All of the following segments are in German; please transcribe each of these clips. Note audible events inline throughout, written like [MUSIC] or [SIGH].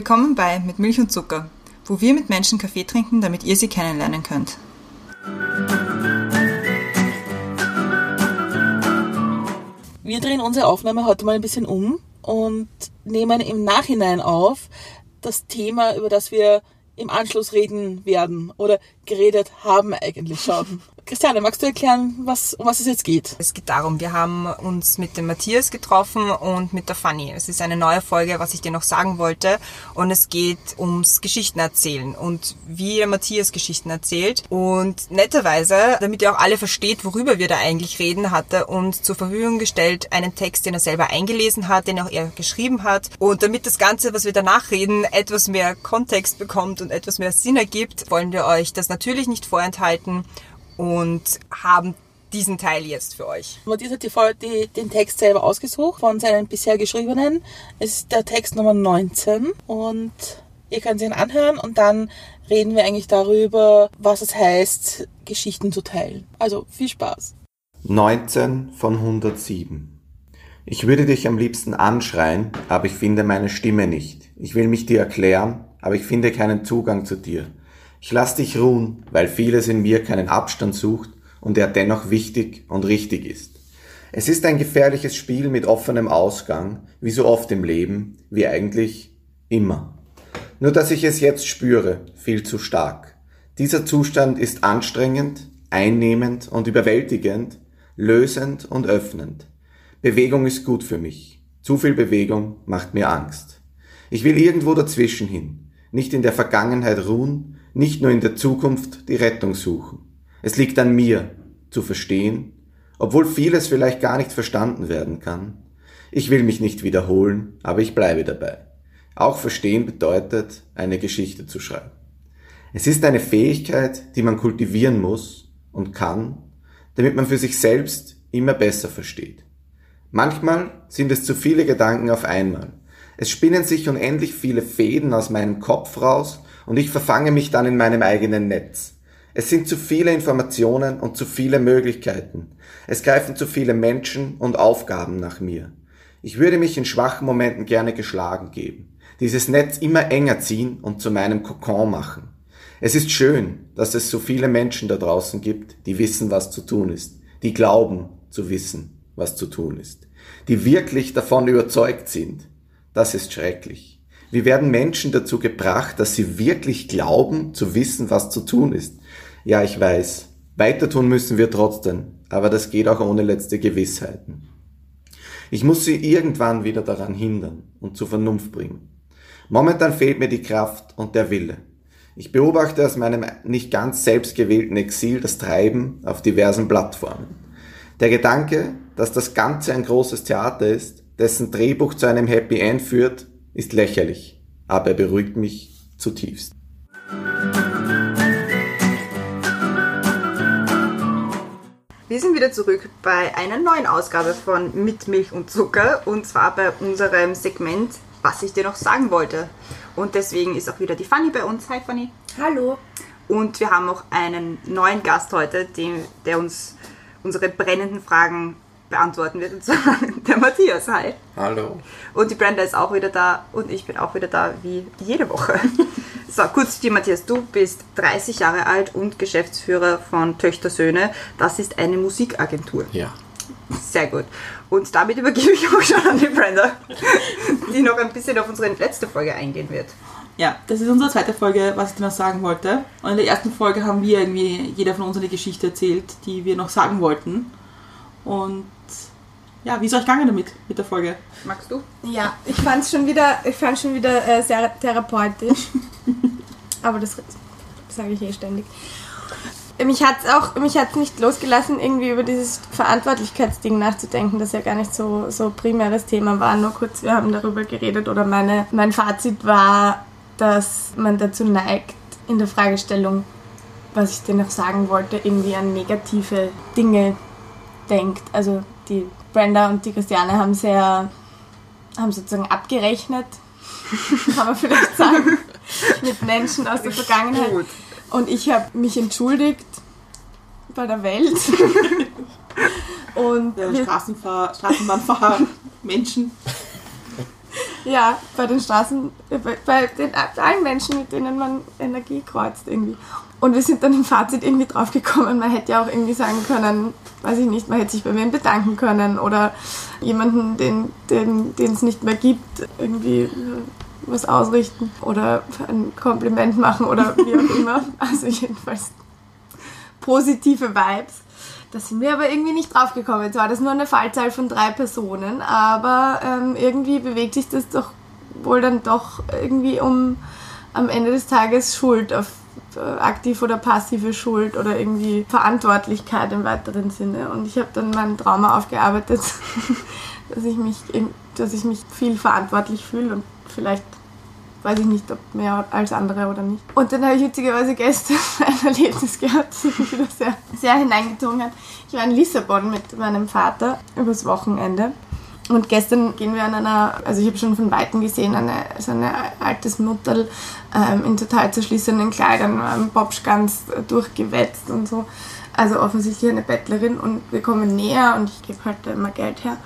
Willkommen bei Mit Milch und Zucker, wo wir mit Menschen Kaffee trinken, damit ihr sie kennenlernen könnt. Wir drehen unsere Aufnahme heute mal ein bisschen um und nehmen im Nachhinein auf das Thema, über das wir im Anschluss reden werden oder geredet haben eigentlich schon. [LAUGHS] Christiane, magst du erklären, was, um was es jetzt geht? Es geht darum, wir haben uns mit dem Matthias getroffen und mit der Fanny. Es ist eine neue Folge, was ich dir noch sagen wollte. Und es geht ums Geschichten erzählen und wie der Matthias Geschichten erzählt. Und netterweise, damit ihr auch alle versteht, worüber wir da eigentlich reden, hat er uns zur Verfügung gestellt einen Text, den er selber eingelesen hat, den auch er geschrieben hat. Und damit das Ganze, was wir danach reden, etwas mehr Kontext bekommt und etwas mehr Sinn ergibt, wollen wir euch das natürlich nicht vorenthalten und haben diesen Teil jetzt für euch. Matthias hat die, die, den Text selber ausgesucht von seinen bisher geschriebenen. Es ist der Text Nummer 19 und ihr könnt ihn anhören und dann reden wir eigentlich darüber, was es heißt, Geschichten zu teilen. Also viel Spaß. 19 von 107. Ich würde dich am liebsten anschreien, aber ich finde meine Stimme nicht. Ich will mich dir erklären, aber ich finde keinen Zugang zu dir. Ich lass dich ruhen, weil vieles in mir keinen Abstand sucht und er dennoch wichtig und richtig ist. Es ist ein gefährliches Spiel mit offenem Ausgang, wie so oft im Leben, wie eigentlich immer. Nur dass ich es jetzt spüre, viel zu stark. Dieser Zustand ist anstrengend, einnehmend und überwältigend, lösend und öffnend. Bewegung ist gut für mich. Zu viel Bewegung macht mir Angst. Ich will irgendwo dazwischen hin, nicht in der Vergangenheit ruhen, nicht nur in der Zukunft die Rettung suchen. Es liegt an mir, zu verstehen, obwohl vieles vielleicht gar nicht verstanden werden kann. Ich will mich nicht wiederholen, aber ich bleibe dabei. Auch verstehen bedeutet, eine Geschichte zu schreiben. Es ist eine Fähigkeit, die man kultivieren muss und kann, damit man für sich selbst immer besser versteht. Manchmal sind es zu viele Gedanken auf einmal. Es spinnen sich unendlich viele Fäden aus meinem Kopf raus und ich verfange mich dann in meinem eigenen Netz. Es sind zu viele Informationen und zu viele Möglichkeiten. Es greifen zu viele Menschen und Aufgaben nach mir. Ich würde mich in schwachen Momenten gerne geschlagen geben, dieses Netz immer enger ziehen und zu meinem Kokon machen. Es ist schön, dass es so viele Menschen da draußen gibt, die wissen, was zu tun ist, die glauben zu wissen, was zu tun ist, die wirklich davon überzeugt sind. Das ist schrecklich. Wie werden Menschen dazu gebracht, dass sie wirklich glauben, zu wissen, was zu tun ist? Ja, ich weiß. Weiter tun müssen wir trotzdem, aber das geht auch ohne letzte Gewissheiten. Ich muss sie irgendwann wieder daran hindern und zur Vernunft bringen. Momentan fehlt mir die Kraft und der Wille. Ich beobachte aus meinem nicht ganz selbstgewählten Exil das Treiben auf diversen Plattformen. Der Gedanke, dass das Ganze ein großes Theater ist, dessen Drehbuch zu einem Happy End führt, ist lächerlich, aber er beruhigt mich zutiefst. Wir sind wieder zurück bei einer neuen Ausgabe von Mit Milch und Zucker und zwar bei unserem Segment, was ich dir noch sagen wollte. Und deswegen ist auch wieder die Fanny bei uns. Hi Fanny. Hallo. Und wir haben auch einen neuen Gast heute, den, der uns unsere brennenden Fragen beantworten wird. Und zwar [LAUGHS] der Matthias. Hi. Hallo. Und die Brenda ist auch wieder da und ich bin auch wieder da wie jede Woche. [LAUGHS] So, kurz zu dir, Matthias. Du bist 30 Jahre alt und Geschäftsführer von Töchter Söhne. Das ist eine Musikagentur. Ja. Sehr gut. Und damit übergebe ich [LAUGHS] auch schon an die Brenda, die noch ein bisschen auf unsere letzte Folge eingehen wird. Ja, das ist unsere zweite Folge, was ich dir noch sagen wollte. Und in der ersten Folge haben wir irgendwie jeder von uns eine Geschichte erzählt, die wir noch sagen wollten. Und ja, wie ist euch gegangen damit, mit der Folge? Magst du? Ja, ich fand es schon wieder, ich fand schon wieder äh, sehr therapeutisch. [LAUGHS] Aber das sage ich eh ständig. Mich hat es auch, mich hat nicht losgelassen, irgendwie über dieses Verantwortlichkeitsding nachzudenken, das ja gar nicht so, so primäres Thema war. Nur kurz, wir haben darüber geredet oder meine, mein Fazit war, dass man dazu neigt, in der Fragestellung, was ich dir noch sagen wollte, irgendwie an negative Dinge denkt. Also die Brenda und die Christiane haben sehr, haben sozusagen abgerechnet, [LAUGHS] kann man vielleicht sagen, mit Menschen aus der Vergangenheit. Gut. Und ich habe mich entschuldigt bei der Welt. [LAUGHS] und wir, Straßenfahr Straßenbahnfahrer, [LAUGHS] Menschen. Ja, bei den Straßen, bei, bei den, allen Menschen, mit denen man Energie kreuzt irgendwie. Und wir sind dann im Fazit irgendwie draufgekommen, man hätte ja auch irgendwie sagen können, weiß ich nicht, man hätte sich bei wem bedanken können oder jemanden, den den den, es nicht mehr gibt, irgendwie was ausrichten oder ein Kompliment machen oder wie auch immer. [LAUGHS] Also jedenfalls positive Vibes. Da sind wir aber irgendwie nicht draufgekommen. Jetzt war das nur eine Fallzahl von drei Personen, aber ähm, irgendwie bewegt sich das doch wohl dann doch irgendwie um am Ende des Tages Schuld auf aktiv oder passive Schuld oder irgendwie Verantwortlichkeit im weiteren Sinne. Und ich habe dann mein Trauma aufgearbeitet, [LAUGHS] dass ich mich, dass ich mich viel verantwortlich fühle und vielleicht weiß ich nicht, ob mehr als andere oder nicht. Und dann habe ich witzigerweise gestern [LAUGHS] ein Erlebnis gehabt, das mich wieder sehr, sehr hineingezogen hat. Ich war in Lissabon mit meinem Vater übers Wochenende. Und gestern gehen wir an einer, also ich habe schon von Weitem gesehen, eine, so ein altes Mutterl ähm, in total zerschlissenen Kleidern, ähm, Bobsch ganz durchgewetzt und so. Also offensichtlich eine Bettlerin und wir kommen näher und ich gebe halt immer Geld her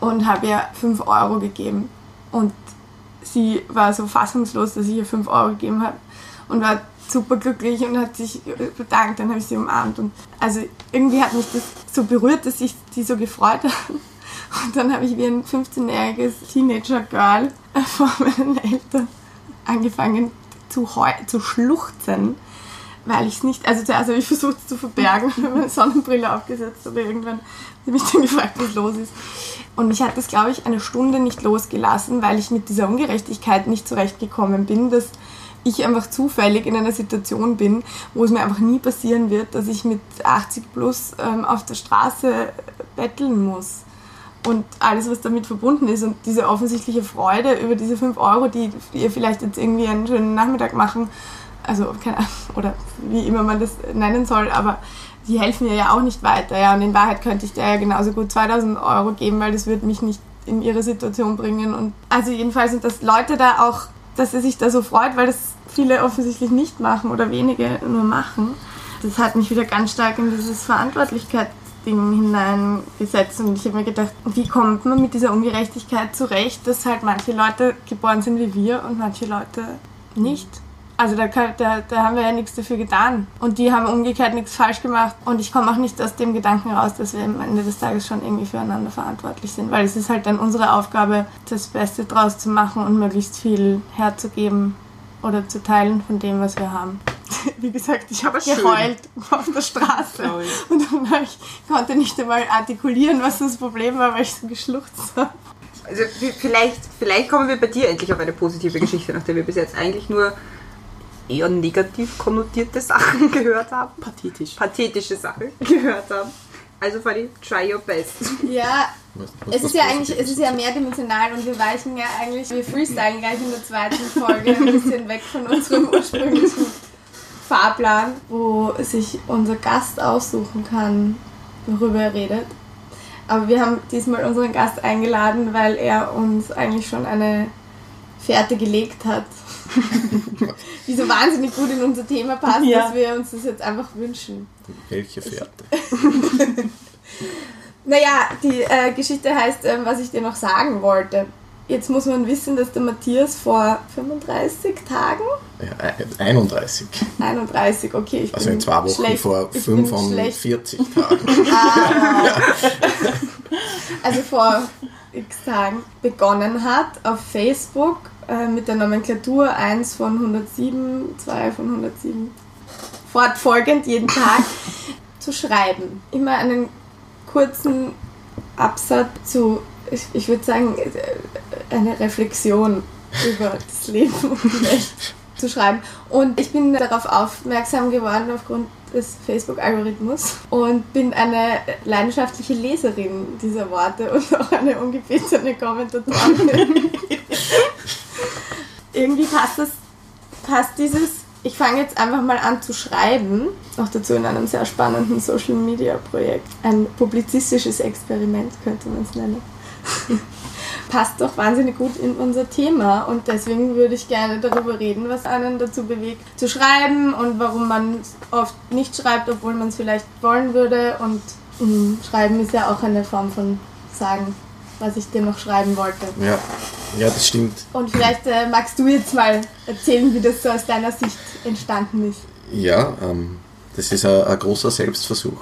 und habe ihr 5 Euro gegeben. Und sie war so fassungslos, dass ich ihr 5 Euro gegeben habe und war super glücklich und hat sich bedankt. Dann habe ich sie umarmt. Und also irgendwie hat mich das so berührt, dass sich die so gefreut hat. Und dann habe ich wie ein 15-jähriges Teenager-Girl [LAUGHS] vor meinen Eltern angefangen zu, zu schluchzen, weil ich es nicht, also zuerst habe ich versucht es zu verbergen, [LAUGHS] habe meine Sonnenbrille aufgesetzt oder irgendwann habe ich mich dann gefragt, was los ist. Und mich hat das, glaube ich, eine Stunde nicht losgelassen, weil ich mit dieser Ungerechtigkeit nicht zurechtgekommen bin, dass ich einfach zufällig in einer Situation bin, wo es mir einfach nie passieren wird, dass ich mit 80 plus ähm, auf der Straße betteln muss. Und alles, was damit verbunden ist und diese offensichtliche Freude über diese 5 Euro, die ihr vielleicht jetzt irgendwie einen schönen Nachmittag machen, also keine Ahnung, [LAUGHS] oder wie immer man das nennen soll, aber die helfen mir ja auch nicht weiter. Ja. Und in Wahrheit könnte ich der ja genauso gut 2000 Euro geben, weil das würde mich nicht in ihre Situation bringen. Und also jedenfalls sind das Leute da auch, dass er sich da so freut, weil das viele offensichtlich nicht machen oder wenige nur machen. Das hat mich wieder ganz stark in dieses Verantwortlichkeitsding hineingesetzt und ich habe mir gedacht, wie kommt man mit dieser Ungerechtigkeit zurecht, dass halt manche Leute geboren sind wie wir und manche Leute nicht. Also da, da, da haben wir ja nichts dafür getan. Und die haben umgekehrt nichts falsch gemacht. Und ich komme auch nicht aus dem Gedanken raus, dass wir am Ende des Tages schon irgendwie füreinander verantwortlich sind. Weil es ist halt dann unsere Aufgabe, das Beste draus zu machen und möglichst viel herzugeben oder zu teilen von dem, was wir haben. [LAUGHS] Wie gesagt, ich habe geheult auf der Straße. Und dann war ich, konnte nicht einmal artikulieren, was das Problem war, weil ich so geschluchzt habe. Also vielleicht, vielleicht kommen wir bei dir endlich auf eine positive Geschichte, nachdem wir bis jetzt eigentlich nur eher negativ konnotierte Sachen [LAUGHS] gehört haben. Pathetisch. Pathetische Sachen gehört haben. Also Fanny, try your best. [LAUGHS] Ja, was, was, es ist ja eigentlich, es ist ja mehrdimensional und wir weichen ja eigentlich, wir freestylen gleich in der zweiten Folge ein bisschen weg von unserem [LAUGHS] ursprünglichen Fahrplan, wo sich unser Gast aussuchen kann, worüber er redet. Aber wir haben diesmal unseren Gast eingeladen, weil er uns eigentlich schon eine Fährte gelegt hat [LAUGHS] die so wahnsinnig gut in unser Thema passt, ja. dass wir uns das jetzt einfach wünschen. Welche Fährte? [LAUGHS] naja, die äh, Geschichte heißt, äh, was ich dir noch sagen wollte. Jetzt muss man wissen, dass der Matthias vor 35 Tagen? Ja, 31. 31, okay. Ich also in zwei Wochen schlecht. vor 45 Tagen. [LAUGHS] Ah, ja. also vor x Tagen begonnen hat auf Facebook äh, mit der Nomenklatur 1 von 107, 2 von 107, fortfolgend jeden Tag [LAUGHS] zu schreiben. Immer einen kurzen Absatz zu, ich, ich würde sagen, äh, eine Reflexion über das Leben und die Welt [LAUGHS] zu schreiben. Und ich bin darauf aufmerksam geworden aufgrund des Facebook-Algorithmus und bin eine leidenschaftliche Leserin dieser Worte und auch eine ungebetene Kommentatorin. [LAUGHS] irgendwie passt das, passt dieses, ich fange jetzt einfach mal an zu schreiben, auch dazu in einem sehr spannenden Social Media Projekt. Ein publizistisches Experiment könnte man es nennen. [LAUGHS] passt doch wahnsinnig gut in unser Thema und deswegen würde ich gerne darüber reden, was einen dazu bewegt, zu schreiben und warum man oft nicht schreibt, obwohl man es vielleicht wollen würde und mh, Schreiben ist ja auch eine Form von Sagen, was ich dir noch schreiben wollte. Ja. Ja, das stimmt. Und vielleicht äh, magst du jetzt mal erzählen, wie das so aus deiner Sicht entstanden ist. Ja, ähm, das ist ein, ein großer Selbstversuch.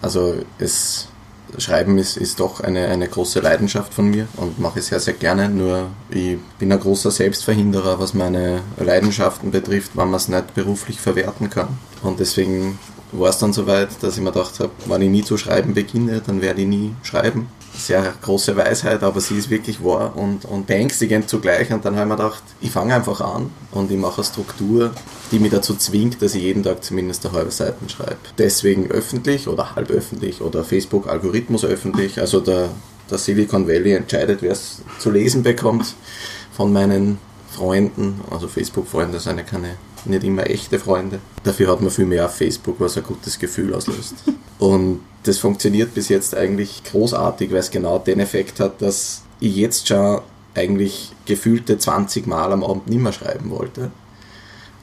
Also es Schreiben ist, ist doch eine, eine große Leidenschaft von mir und mache es sehr, sehr gerne. Nur ich bin ein großer Selbstverhinderer, was meine Leidenschaften betrifft, wenn man es nicht beruflich verwerten kann. Und deswegen war es dann soweit, dass ich mir gedacht habe, wenn ich nie zu schreiben beginne, dann werde ich nie schreiben sehr große Weisheit, aber sie ist wirklich wahr und, und beängstigend zugleich. Und dann habe ich mir gedacht, ich fange einfach an und ich mache eine Struktur, die mich dazu zwingt, dass ich jeden Tag zumindest eine halbe Seite schreibe. Deswegen öffentlich oder halb öffentlich oder Facebook-Algorithmus öffentlich. Also der, der Silicon Valley entscheidet, wer es zu lesen bekommt von meinen Freunden. Also Facebook-Freunde sind ja keine nicht immer echte Freunde. Dafür hat man viel mehr auf Facebook, was ein gutes Gefühl auslöst. [LAUGHS] Und das funktioniert bis jetzt eigentlich großartig, weil es genau den Effekt hat, dass ich jetzt schon eigentlich gefühlte 20 Mal am Abend nicht mehr schreiben wollte.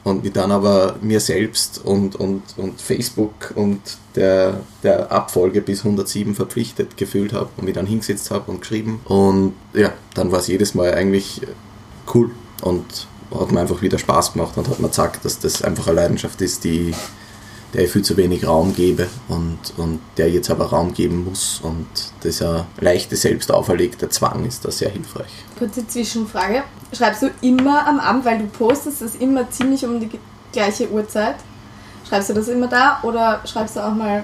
Und mich dann aber mir selbst und, und, und Facebook und der, der Abfolge bis 107 verpflichtet gefühlt habe und mich dann hingesetzt habe und geschrieben. Und ja, dann war es jedes Mal eigentlich cool und hat mir einfach wieder Spaß gemacht und hat mir gesagt, dass das einfach eine Leidenschaft ist, die der ich viel zu wenig Raum gebe und, und der jetzt aber Raum geben muss. Und dieser leichte, selbst auferlegte Zwang ist da sehr hilfreich. Kurze Zwischenfrage. Schreibst du immer am Abend, weil du postest das immer ziemlich um die gleiche Uhrzeit? Schreibst du das immer da oder schreibst du auch mal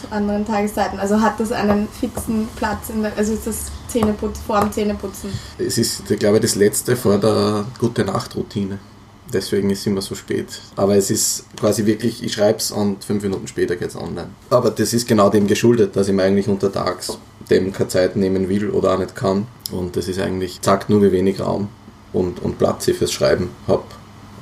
zu anderen Tageszeiten? Also hat das einen fixen Platz in der, also ist das Zähneputz, vor dem Zähneputzen? Es ist, glaube ich, das letzte vor der Gute-Nacht-Routine. Deswegen ist es immer so spät. Aber es ist quasi wirklich, ich schreibe es und fünf Minuten später geht es online. Aber das ist genau dem geschuldet, dass ich mir eigentlich untertags dem keine Zeit nehmen will oder auch nicht kann. Und das ist eigentlich, sagt nur, wie wenig Raum und, und Platz ich fürs Schreiben habe.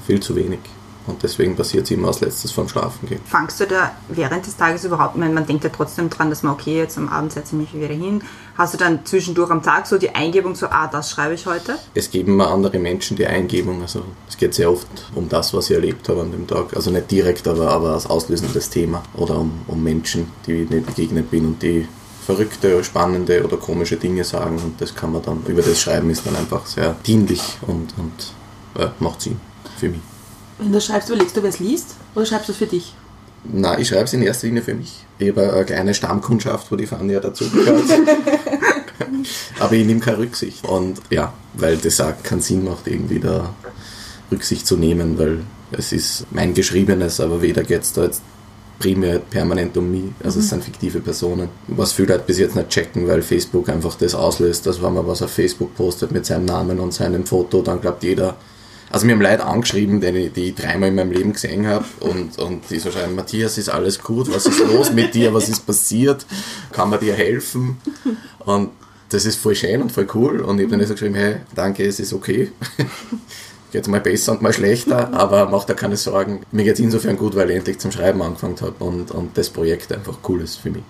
Viel zu wenig. Und deswegen passiert es immer als letztes vorm Schlafen gehen. Fangst du da während des Tages überhaupt, man, man denkt ja trotzdem dran, dass man, okay, jetzt am Abend setze ich mich wieder hin. Hast du dann zwischendurch am Tag so die Eingebung, so, ah, das schreibe ich heute? Es geben mir andere Menschen die Eingebung. Also es geht sehr oft um das, was ich erlebt habe an dem Tag. Also nicht direkt, aber, aber als auslösendes Thema. Oder um, um Menschen, die ich nicht begegnet bin und die verrückte, spannende oder komische Dinge sagen. Und das kann man dann, über das Schreiben ist dann einfach sehr dienlich und, und äh, macht Sinn für mich. Wenn du schreibst, überlegst du, wer es liest? Oder schreibst du es für dich? Nein, ich schreibe es in erster Linie für mich. Ich habe eine kleine Stammkundschaft, wo die Fania dazugehört. [LAUGHS] Aber ich nehme keine Rücksicht. Und ja, weil das auch keinen Sinn macht, irgendwie da Rücksicht zu nehmen, weil es ist mein Geschriebenes, aber weder geht es da jetzt primär permanent um mich. Also mhm. es sind fiktive Personen. Was viele Leute bis jetzt nicht checken, weil Facebook einfach das auslöst, dass wenn man was auf Facebook postet mit seinem Namen und seinem Foto, dann glaubt jeder, also mir haben Leute angeschrieben, die ich, die ich dreimal in meinem Leben gesehen habe und, und die so schreiben, Matthias, ist alles gut? Was ist los mit dir? Was ist passiert? Kann man dir helfen? Und das ist voll schön und voll cool. Und ich habe dann so geschrieben, hey, danke, es ist okay. [LAUGHS] geht mal besser und mal schlechter, aber macht da keine Sorgen. Mir geht es insofern gut, weil ich endlich zum Schreiben angefangen habe und, und das Projekt einfach cool ist für mich.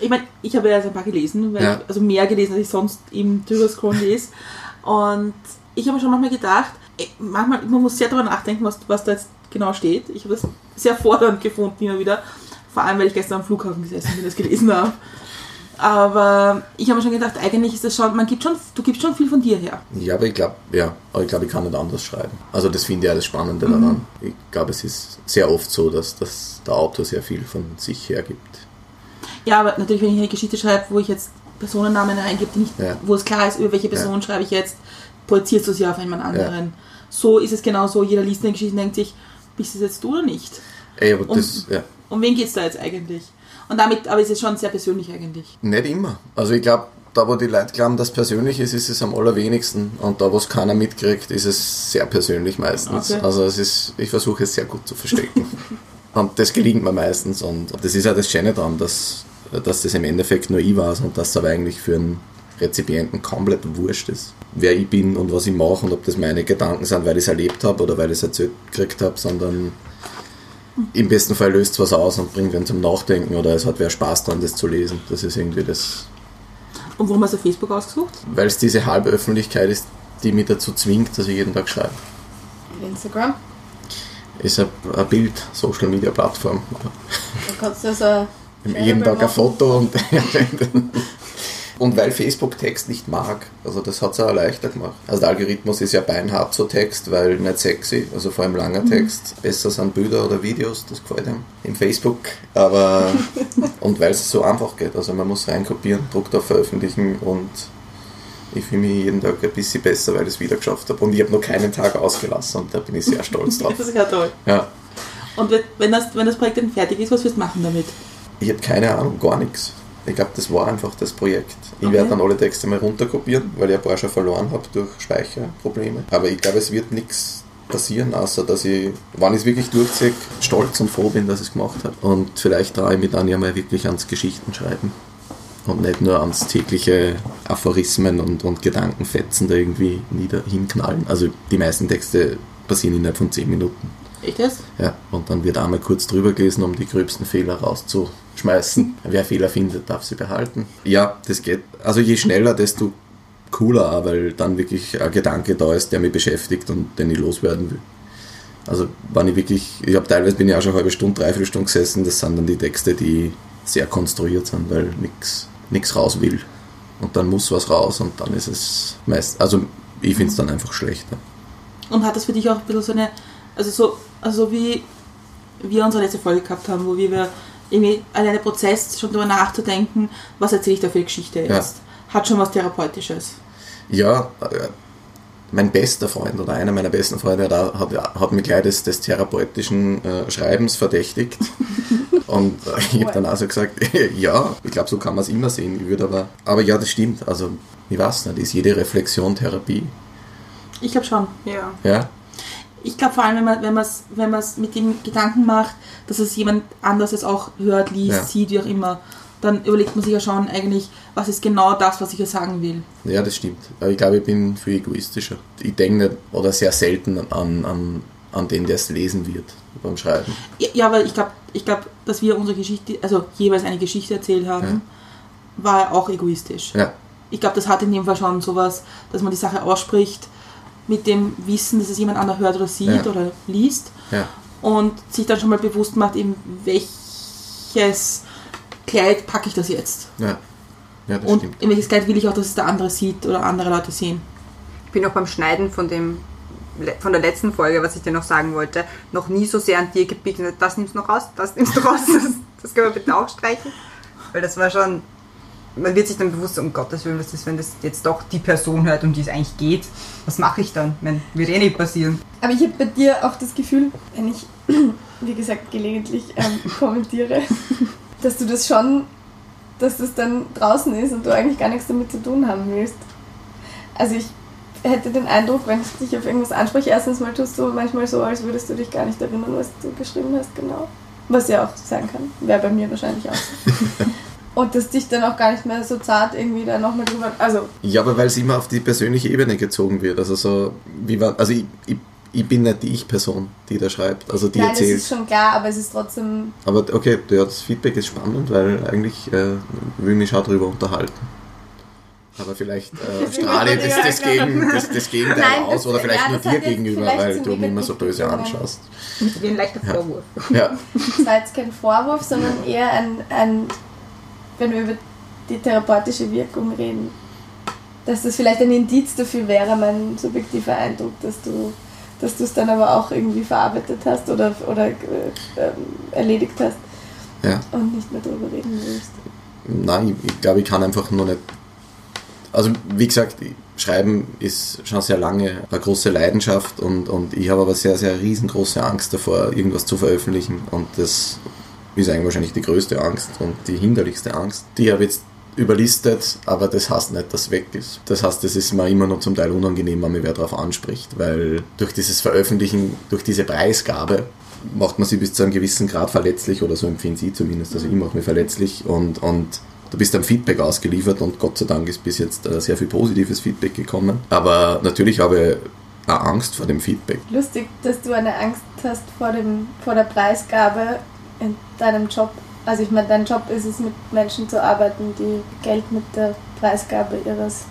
Ich meine, ich habe ja ein paar gelesen, ja. ich, also mehr gelesen, als ich sonst im drüber scrollen lese. Und ich habe schon nochmal gedacht, manchmal, man muss sehr darüber nachdenken, was, was da jetzt genau steht. Ich habe das sehr fordernd gefunden immer wieder. Vor allem, weil ich gestern am Flughafen gesessen bin und das gelesen habe. Aber ich habe mir schon gedacht, eigentlich ist das schon, man gibt schon, du gibst schon viel von dir her. Ja, aber ich glaube, ja, aber ich glaube, ich kann nicht anders schreiben. Also das finde ich ja das Spannende mhm. daran. Ich glaube, es ist sehr oft so, dass, dass der Autor sehr viel von sich hergibt. Ja, aber natürlich, wenn ich eine Geschichte schreibe, wo ich jetzt Personennamen eingebe, ja. wo es klar ist, über welche Person ja. schreibe ich jetzt, projizierst du sie auf jemand anderen. Ja. So ist es genauso. Jeder liest eine Geschichte und denkt sich, bist es jetzt du oder nicht? Ey, aber das, ja. Um wen geht es da jetzt eigentlich? Und damit, aber ist es schon sehr persönlich eigentlich. Nicht immer. Also ich glaube, da wo die Leute glauben, dass es persönlich ist, ist es am allerwenigsten. Und da wo es keiner mitkriegt, ist es sehr persönlich meistens. Okay. Also es ist, ich versuche es sehr gut zu verstecken. [LAUGHS] und das gelingt mir meistens. Und das ist ja das Schöne daran, dass, dass das im Endeffekt nur ich war und das aber eigentlich für einen Rezipienten komplett wurscht ist, wer ich bin und was ich mache und ob das meine Gedanken sind, weil ich es erlebt habe oder weil ich es erzählt gekriegt habe, sondern im besten Fall löst es was aus und bringt wen zum Nachdenken oder es hat wer Spaß daran, das zu lesen. Das ist irgendwie das. Und warum hast du Facebook ausgesucht? Weil es diese halbe Öffentlichkeit ist, die mich dazu zwingt, dass ich jeden Tag schreibe. Instagram? Ist eine, eine Bild-Social-Media-Plattform. Da kannst du also jeden Tag ein Foto und [LAUGHS] [LAUGHS] Und weil Facebook Text nicht mag, also das hat es auch leichter gemacht. Also der Algorithmus ist ja beinhart so Text, weil nicht sexy, also vor allem langer Text. Besser sind Bilder oder Videos, das gefällt ihm im Facebook. Aber [LAUGHS] und weil es so einfach geht, also man muss reinkopieren, druckt auf Veröffentlichen und ich fühle mich jeden Tag ein bisschen besser, weil ich es wieder geschafft habe. Und ich habe noch keinen Tag ausgelassen und da bin ich sehr stolz drauf. [LAUGHS] Das ist ja toll. Ja. Und wenn- wenn das, wenn das Projekt dann fertig ist, was wirst du machen damit? Ich habe keine Ahnung, gar nichts. Ich glaube, das war einfach das Projekt. Ich Okay. werde dann alle Texte mal runterkopieren, weil ich ein paar schon verloren habe durch Speicherprobleme. Aber ich glaube, es wird nichts passieren, außer dass ich, wenn ich es wirklich durchziehe, stolz und froh bin, dass ich es gemacht habe. Und vielleicht traue ich mich dann ja mal wirklich ans Geschichtenschreiben. Und nicht nur ans tägliche Aphorismen und, und Gedankenfetzen da irgendwie nieder hinknallen. Also die meisten Texte passieren innerhalb von 10 Minuten. Echt das? Ja, und dann wird einmal kurz drüber gelesen, um die gröbsten Fehler rauszuschmeißen. [LAUGHS] Wer Fehler findet, darf sie behalten. Ja, das geht. Also je schneller, desto cooler, auch, weil dann wirklich ein Gedanke da ist, der mich beschäftigt und den ich loswerden will. Also wenn ich wirklich, ich habe teilweise bin ich auch schon eine halbe Stunde, dreiviertel Stunde gesessen, das sind dann die Texte, die sehr konstruiert sind, weil nichts raus will. Und dann muss was raus und dann ist es meist, also ich finde es dann einfach schlechter. Und hat das für dich auch ein bisschen so eine, also so, also wie wir unsere letzte Folge gehabt haben, wo wir irgendwie alleine Prozess schon darüber nachzudenken, was erzähle ich da für eine Geschichte Ja. jetzt, hat schon was Therapeutisches. Ja, äh, mein bester Freund oder einer meiner besten Freunde hat, auch- hat, hat mich gleich des, des therapeutischen äh, Schreibens verdächtigt. [LAUGHS] Und äh, ich habe dann also gesagt, [LAUGHS] ja, ich glaube, so kann man es immer sehen. Ich würde aber, aber ja, das stimmt. Also, ich weiß nicht, ist jede Reflexion Therapie? Ich glaube schon. Ja. Ja, Ich glaube vor allem, wenn man wenn man's, wenn man's mit dem Gedanken macht, dass es jemand anders jetzt auch hört, liest, Ja. sieht, wie auch immer, dann überlegt man sich ja schon eigentlich, was ist genau das, was ich hier sagen will. ja, das stimmt. Aber ich glaube, ich bin viel egoistischer. Ich denke nicht oder sehr selten an, an, an den, der es lesen wird beim Schreiben. Ja, Ja, weil ich glaube, ich glaub, dass wir unsere Geschichte, also jeweils eine Geschichte erzählt haben, war auch egoistisch. Ja, Ich glaube, das hat in dem Fall schon sowas, dass man die Sache ausspricht mit dem Wissen, dass es jemand anderer hört oder sieht Ja. oder liest ja, und sich dann schon mal bewusst macht, in welches Kleid packe ich das jetzt. ja. Ja, das und stimmt. in welches Kleid will ich auch, dass es der andere sieht oder andere Leute sehen. Ich bin auch beim Schneiden von dem von der letzten Folge, was ich dir noch sagen wollte, noch nie so sehr an dir gesagt, Das nimmst du noch raus, das nimmst du raus, das, [LAUGHS] das können wir bitte auch streichen. Weil das war schon, man wird sich dann bewusst, um Gottes Willen, was ist, wenn das jetzt doch die Person hört, um die es eigentlich geht. Was mache ich dann? Ich meine, wird eh nicht passieren. Aber ich habe bei dir auch das Gefühl, wenn ich, [CLEARS THROAT] wie gesagt, gelegentlich ähm, [LAUGHS] kommentiere, dass du das schon, dass das dann draußen ist und du eigentlich gar nichts damit zu tun haben willst. Also ich hätte den Eindruck, wenn ich dich auf irgendwas anspreche, erstens mal tust du manchmal so, als würdest du dich gar nicht erinnern, was du geschrieben hast, genau. Was ja auch sein kann. Wäre bei mir wahrscheinlich auch so. [LAUGHS] Und dass dich dann auch gar nicht mehr so zart irgendwie da nochmal drüber. Also, Ja, aber weil es immer auf die persönliche Ebene gezogen wird. Also so, wie war, also ich, ich, ich bin nicht die Ich-Person, die da schreibt, also die nein, das erzählt. ist schon klar, aber es ist trotzdem Aber okay, ja, das Feedback ist spannend, weil eigentlich äh, will ich mich auch darüber unterhalten. Aber vielleicht äh, [LAUGHS] strahle ich das, das, Gegen, das, das Gegenteil Nein, aus das- oder vielleicht ja, nur das dir gegenüber, weil du mich immer so böse anschaust. Wie ein leichter Vorwurf. Ja, Das war jetzt kein Vorwurf, sondern eher ein, ein, wenn wir über die therapeutische Wirkung reden, dass das vielleicht ein Indiz dafür wäre, mein subjektiver Eindruck, dass du dass du es dann aber auch irgendwie verarbeitet hast oder, oder äh, ähm, erledigt hast ja. und nicht mehr darüber reden willst. Nein, ich, ich glaube, ich kann einfach nur nicht. Also, wie gesagt, Schreiben ist schon sehr lange eine große Leidenschaft und, und ich habe aber sehr, sehr riesengroße Angst davor, irgendwas zu veröffentlichen. Und das ist eigentlich wahrscheinlich die größte Angst und die hinderlichste Angst. Die habe ich jetzt überlistet, aber das heißt nicht, dass weg ist. Das heißt, es ist mir immer noch zum Teil unangenehm, wenn mich wer darauf anspricht, weil durch dieses Veröffentlichen, durch diese Preisgabe, macht man sich bis zu einem gewissen Grad verletzlich oder so empfinden sie zumindest. Also ich mache mich verletzlich und, und du bist am Feedback ausgeliefert und Gott sei Dank ist bis jetzt äh, sehr viel positives Feedback gekommen. Aber natürlich habe ich auch Angst vor dem Feedback. Lustig, dass du eine Angst hast vor, dem, vor der Preisgabe in deinem Job. Also ich meine, dein Job ist es, mit Menschen zu arbeiten, die Geld mit der Preisgabe ihres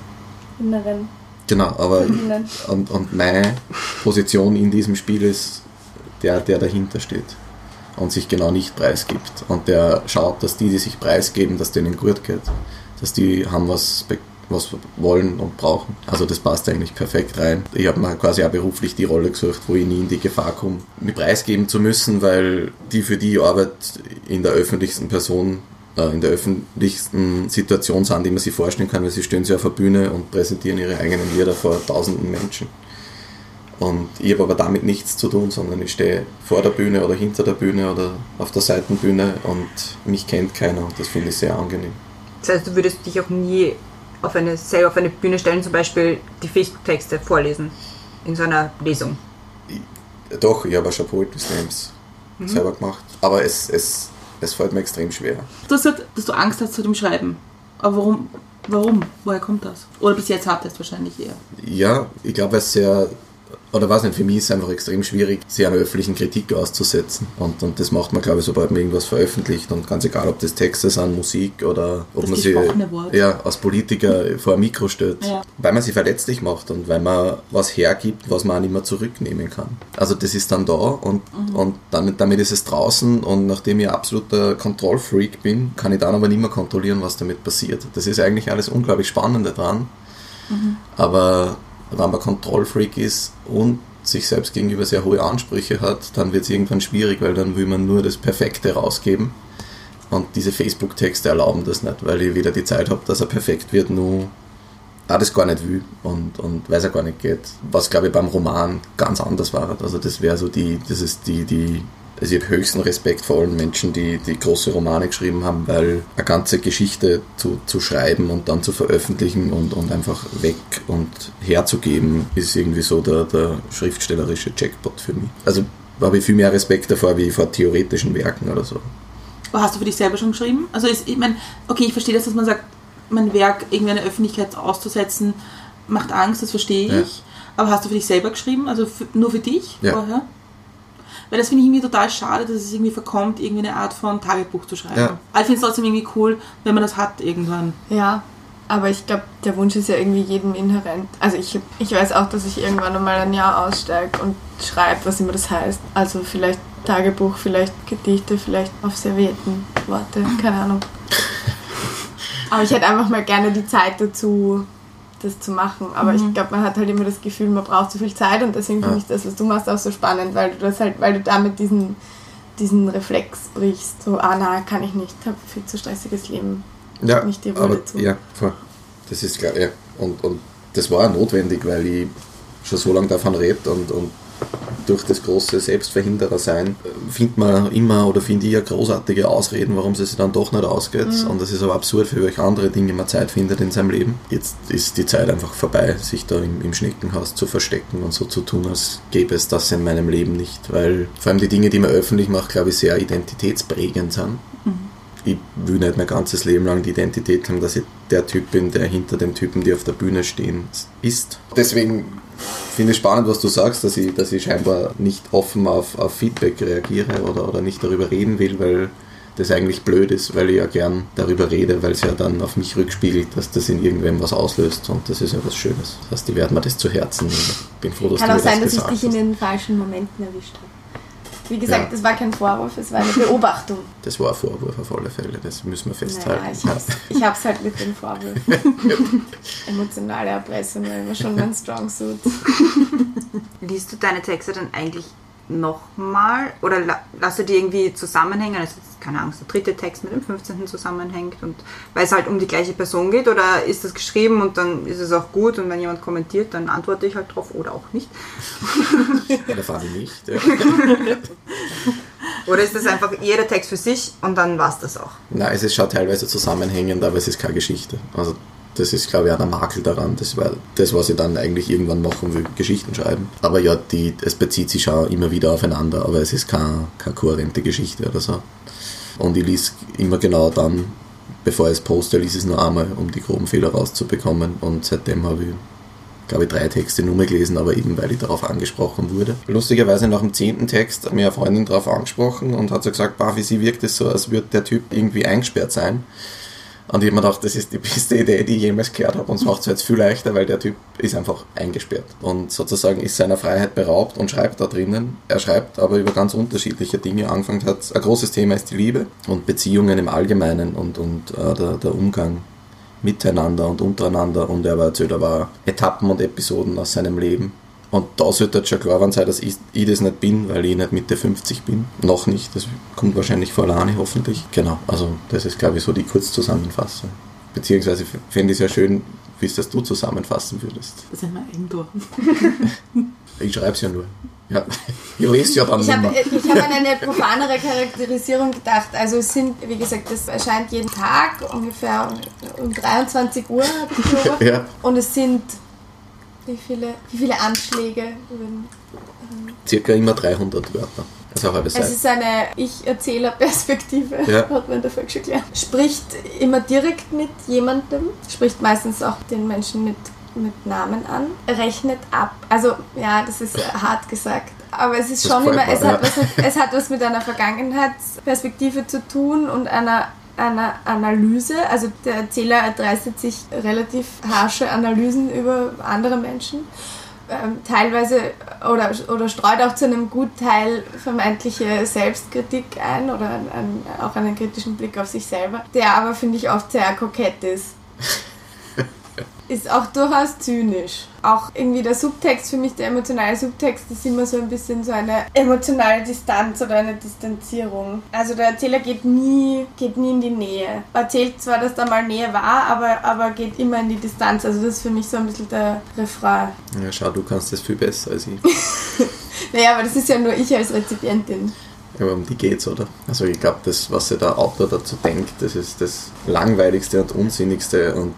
Inneren Genau, aber verdienen. und, und meine Position in diesem Spiel ist der, der dahinter steht und sich genau nicht preisgibt und der schaut, dass die, die sich preisgeben, dass denen gut geht. dass die haben was was wollen und brauchen. Also das passt eigentlich perfekt rein. Ich habe mir quasi auch beruflich die Rolle gesucht, wo ich nie in die Gefahr komme, mich preisgeben zu müssen, weil die für die Arbeit in der öffentlichsten Person äh, in der öffentlichsten Situation sind, die man sich vorstellen kann, weil sie stehen sie auf der Bühne und präsentieren ihre eigenen Lieder vor tausenden Menschen. Und ich habe aber damit nichts zu tun, sondern ich stehe vor der Bühne oder hinter der Bühne oder auf der Seitenbühne und mich kennt keiner und das finde ich sehr angenehm. Das heißt, du würdest dich auch nie auf eine, selber auf eine Bühne stellen, zum Beispiel die Facebook-Texte vorlesen in so einer Lesung? Doch, ich habe auch schon Poetry Slams mhm. selber gemacht. Aber es, es, es fällt mir extrem schwer. Du hast gesagt, dass du Angst hast zu dem Schreiben. Aber warum? Warum? Woher kommt das? Oder bis jetzt hattest du wahrscheinlich eher. Ja, ich glaube, es sehr oder weiß nicht, für mich ist es einfach extrem schwierig, sich einer öffentlichen Kritik auszusetzen. Und, und das macht man, glaube ich, sobald man irgendwas veröffentlicht. Und ganz egal, ob das Texte sind, Musik oder ob das man sich ja, als Politiker vor ein Mikro stellt. Ja. Weil man sich verletzlich macht und weil man was hergibt, was man auch nicht mehr zurücknehmen kann. Also das ist dann da und, mhm. und dann, damit ist es draußen und nachdem ich absoluter Kontrollfreak bin, kann ich dann aber nicht mehr kontrollieren, was damit passiert. Das ist eigentlich alles unglaublich Spannende dran. Mhm. Aber wenn man Kontrollfreak ist und sich selbst gegenüber sehr hohe Ansprüche hat, dann wird es irgendwann schwierig, weil dann will man nur das Perfekte rausgeben. Und diese Facebook-Texte erlauben das nicht, weil ich weder die Zeit habe, dass er perfekt wird, nur auch das gar nicht will und, und weiß er gar nicht geht. Was glaube ich beim Roman ganz anders war. Also das wäre so die, das ist die, die also ich habe höchsten Respekt vor allen Menschen, die, die große Romane geschrieben haben, weil eine ganze Geschichte zu, zu schreiben und dann zu veröffentlichen und, und einfach weg und herzugeben, ist irgendwie so der, der schriftstellerische Jackpot für mich. Also habe ich viel mehr Respekt davor wie vor theoretischen Werken oder so. Aber hast du für dich selber schon geschrieben? Also ist, ich meine, okay, ich verstehe das, dass man sagt, mein Werk irgendwie in der Öffentlichkeit auszusetzen, macht Angst, das verstehe ich. Ja. Aber hast du für dich selber geschrieben? Also für, nur für dich ja. vorher? Weil das finde ich irgendwie total schade, dass es irgendwie verkommt, irgendwie eine Art von Tagebuch zu schreiben. Ja. Aber ich finde es trotzdem irgendwie cool, wenn man das hat irgendwann. Ja, aber ich glaube, der Wunsch ist ja irgendwie jedem inhärent. Also ich, ich weiß auch, dass ich irgendwann einmal ein Jahr aussteige und schreibe, was immer das heißt. Also vielleicht Tagebuch, vielleicht Gedichte, vielleicht auf Servietten, Worte, keine Ahnung. [LAUGHS] Aber ich hätte einfach mal gerne die Zeit dazu, das zu machen. Aber mhm. ich glaube, man hat halt immer das Gefühl, man braucht zu viel Zeit und deswegen ja. finde ich das, was du machst, auch so spannend, weil du das halt, weil du damit diesen, diesen Reflex brichst. So, ah na, kann ich nicht, habe viel zu stressiges Leben. Ja, nicht die aber, zu. ja, voll. Das ist klar, ja. Und, und das war notwendig, weil ich schon so lange davon rede und, und durch das große Selbstverhinderer-Sein findet man immer oder finde ich ja großartige Ausreden, warum es sich dann doch nicht ausgeht. Mhm. Und das ist aber absurd, für welche andere Dinge man Zeit findet in seinem Leben. Jetzt ist die Zeit einfach vorbei, sich da im, im Schneckenhaus zu verstecken und so zu tun, als gäbe es das in meinem Leben nicht. Weil vor allem die Dinge, die man öffentlich macht, glaube ich, sehr identitätsprägend sind. Mhm. Ich will nicht mein ganzes Leben lang die Identität haben, dass ich der Typ bin, der hinter den Typen, die auf der Bühne stehen, ist. Deswegen finde ich spannend, was du sagst, dass ich, dass ich scheinbar nicht offen auf, auf Feedback reagiere oder, oder nicht darüber reden will, weil das eigentlich blöd ist, weil ich ja gern darüber rede, weil es ja dann auf mich rückspiegelt, dass das in irgendwem was auslöst und das ist ja was Schönes. Das heißt, die werden mir das zu Herzen. Ich bin froh, dass Kann du auch sein, das dass ich dich in den falschen Momenten erwischt habe. Wie gesagt, ja. das war kein Vorwurf, es war eine Beobachtung. [LAUGHS] Das war ein Vorwurf auf alle Fälle, das müssen wir festhalten. Naja, ich hab's, ich hab's halt mit den Vorwürfen. [LAUGHS] Emotionale Erpressung war immer schon mein Strong Suit. Liest du deine Texte dann eigentlich nochmal oder la lass du die irgendwie zusammenhängen? Also, keine Ahnung, der dritte Text mit dem 15. zusammenhängt und weil es halt um die gleiche Person geht oder ist das geschrieben und dann ist es auch gut und wenn jemand kommentiert, dann antworte ich halt drauf oder auch nicht. Oder fahre ich nicht. Ja. [LAUGHS] Oder ist das einfach jeder Text für sich und dann war es das auch? Nein, es ist schon teilweise zusammenhängend, aber es ist keine Geschichte. Also das ist, glaube ich, auch der Makel daran. Das war das, was ich dann eigentlich irgendwann machen will, Geschichten schreiben. Aber ja, die, es bezieht sich schon immer wieder aufeinander, aber es ist keine, keine kohärente Geschichte oder so. Und ich lese immer genau dann, bevor ich es poste, lese es nur einmal, um die groben Fehler rauszubekommen. Und seitdem habe ich, glaube ich, drei Texte nur mehr gelesen, aber eben weil ich darauf angesprochen wurde. Lustigerweise nach dem zehnten Text hat mir eine Freundin darauf angesprochen und hat so gesagt, bah, wie sie wirkt es so, als würde der Typ irgendwie eingesperrt sein. Und ich habe mir gedacht, das ist die beste Idee, die ich jemals gehört habe. Und es macht es jetzt viel leichter, weil der Typ ist einfach eingesperrt und sozusagen ist seiner Freiheit beraubt und schreibt da drinnen. Er schreibt aber über ganz unterschiedliche Dinge. Angefangen hat, ein großes Thema ist die Liebe und Beziehungen im Allgemeinen und, und äh, der, der Umgang miteinander und untereinander und er erzählt aber Etappen und Episoden aus seinem Leben. Und da sollte halt schon klar sein, dass ich, ich das nicht bin, weil ich nicht Mitte 50 bin. Noch nicht, das kommt wahrscheinlich vor alleine hoffentlich. Genau, also das ist glaube ich so die Kurzzusammenfassung. Beziehungsweise fände ich es ja schön, wie es das du zusammenfassen würdest. Das sind wir Eigentor. [LAUGHS] Ich schreibe es ja nur. Ja, ich lese ja dann Ich nicht habe hab an eine profanere Charakterisierung gedacht. Also es sind, wie gesagt, das erscheint jeden Tag ungefähr um, um 23 Uhr. [LAUGHS] Ja, Und es sind wie viele, wie viele Anschläge? würden- circa immer 300 Wörter. Also halbe Es Seite. ist eine Ich-Erzähler-Perspektive, Ja. [LAUGHS] hat man in der Volksschule gelernt. Spricht immer direkt mit jemandem, spricht meistens auch den Menschen mit, mit Namen an, rechnet ab. Also, ja, das ist [LAUGHS] hart gesagt. Aber es ist Das schon immer, es, hat was mit, es hat was mit einer Vergangenheitsperspektive zu tun und einer, einer Analyse. Also der Erzähler erdreistet sich relativ harsche Analysen über andere Menschen ähm, teilweise oder, oder streut auch zu einem Gutteil vermeintliche Selbstkritik ein oder ein, ein, auch einen kritischen Blick auf sich selber, der aber, finde ich, oft sehr kokett ist. Ist auch durchaus zynisch. Auch irgendwie der Subtext, für mich der emotionale Subtext, ist immer so ein bisschen so eine emotionale Distanz oder eine Distanzierung. Also der Erzähler geht nie, geht nie in die Nähe. Erzählt zwar, dass da mal Nähe war, aber, aber geht immer in die Distanz. Also das ist für mich so ein bisschen der Refrain. Ja, schau, du kannst das viel besser als ich. [LAUGHS] Naja, aber das ist ja nur ich als Rezipientin. Aber um die geht's, oder? Also ich glaube, das, was sich der Autor dazu denkt, das ist das langweiligste und unsinnigste und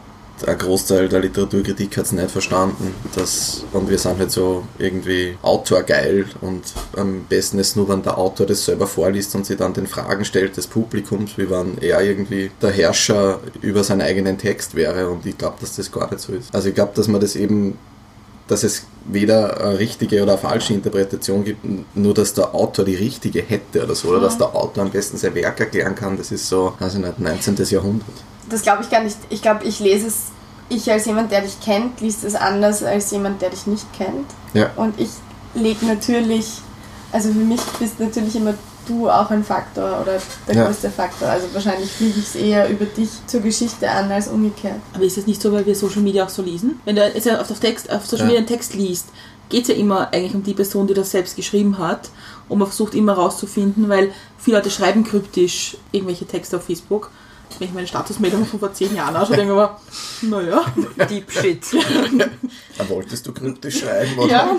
ein Großteil der Literaturkritik hat es nicht verstanden. Das, und wir sind halt so irgendwie autorgeil und am besten ist nur, wenn der Autor das selber vorliest und sich dann den Fragen stellt des Publikums, wie wenn er irgendwie der Herrscher über seinen eigenen Text wäre und ich glaube, dass das gar nicht so ist. Also ich glaube, dass man das eben dass es weder eine richtige oder eine falsche Interpretation gibt, nur dass der Autor die richtige hätte oder so, oder dass der Autor am besten sein Werk erklären kann, das ist so, also nicht 19. Jahrhundert. Das glaube ich gar nicht. Ich glaube, ich lese es, ich als jemand, der dich kennt, liest es anders als jemand, der dich nicht kennt. Ja. Und ich lege natürlich, also für mich bist natürlich immer du auch ein Faktor oder der Ja. größte Faktor. Also wahrscheinlich fliege ich es eher über dich zur Geschichte an als umgekehrt. Aber ist es nicht so, weil wir Social Media auch so lesen? Wenn du jetzt auf, auf, Text, auf Social Ja. Media einen Text liest, geht es ja immer eigentlich um die Person, die das selbst geschrieben hat. Und man versucht immer rauszufinden, weil viele Leute schreiben kryptisch irgendwelche Texte auf Facebook. Wenn ich meine Statusmeldung von vor zehn Jahren anschaue, denke ich mir, naja. Deep Shit. [LAUGHS] Da wolltest du kryptisch schreiben, oder? Ja,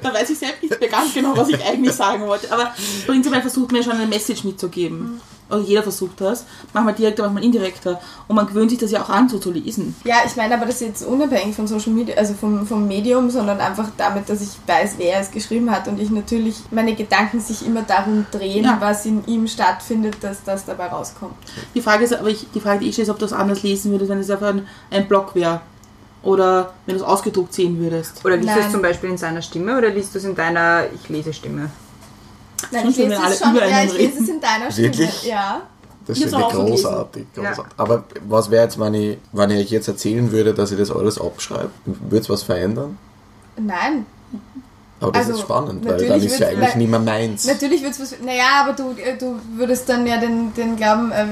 da weiß ich selbst nicht mehr ganz genau, was ich eigentlich sagen wollte. Aber prinzipiell versucht man ja schon eine Message mitzugeben. Also jeder versucht das. Manchmal direkter, manchmal indirekter. Und man gewöhnt sich das ja auch an, so zu lesen. Ja, ich meine aber das ist jetzt unabhängig von Social Media, also vom, vom Medium, sondern einfach damit, dass ich weiß, wer es geschrieben hat und ich natürlich meine Gedanken sich immer darum drehen, Ja. was in ihm stattfindet, dass das dabei rauskommt. Die Frage ist aber, ich, die Frage, die ich stelle, ist, ob du das anders lesen würdest, wenn es einfach ein, ein Blog wäre. Oder wenn du es ausgedruckt sehen würdest. Oder liest du es zum Beispiel in seiner Stimme oder liest du es in deiner Ich lese Stimme? Nein, ich lese es schon, ja, ich lese es in deiner Stimme. Wirklich? Ja. Das finde ich gelesen. großartig. Ja. großartig. Aber was wäre jetzt, wenn ich, wenn ich euch jetzt erzählen würde, dass ich das alles abschreibe? Würde es was verändern? Nein, Aber das Also, ist spannend, weil dann ist ja wird's- eigentlich nicht mehr meins. Natürlich wird es was. Naja, aber du, äh, du würdest dann ja den, den Glauben äh,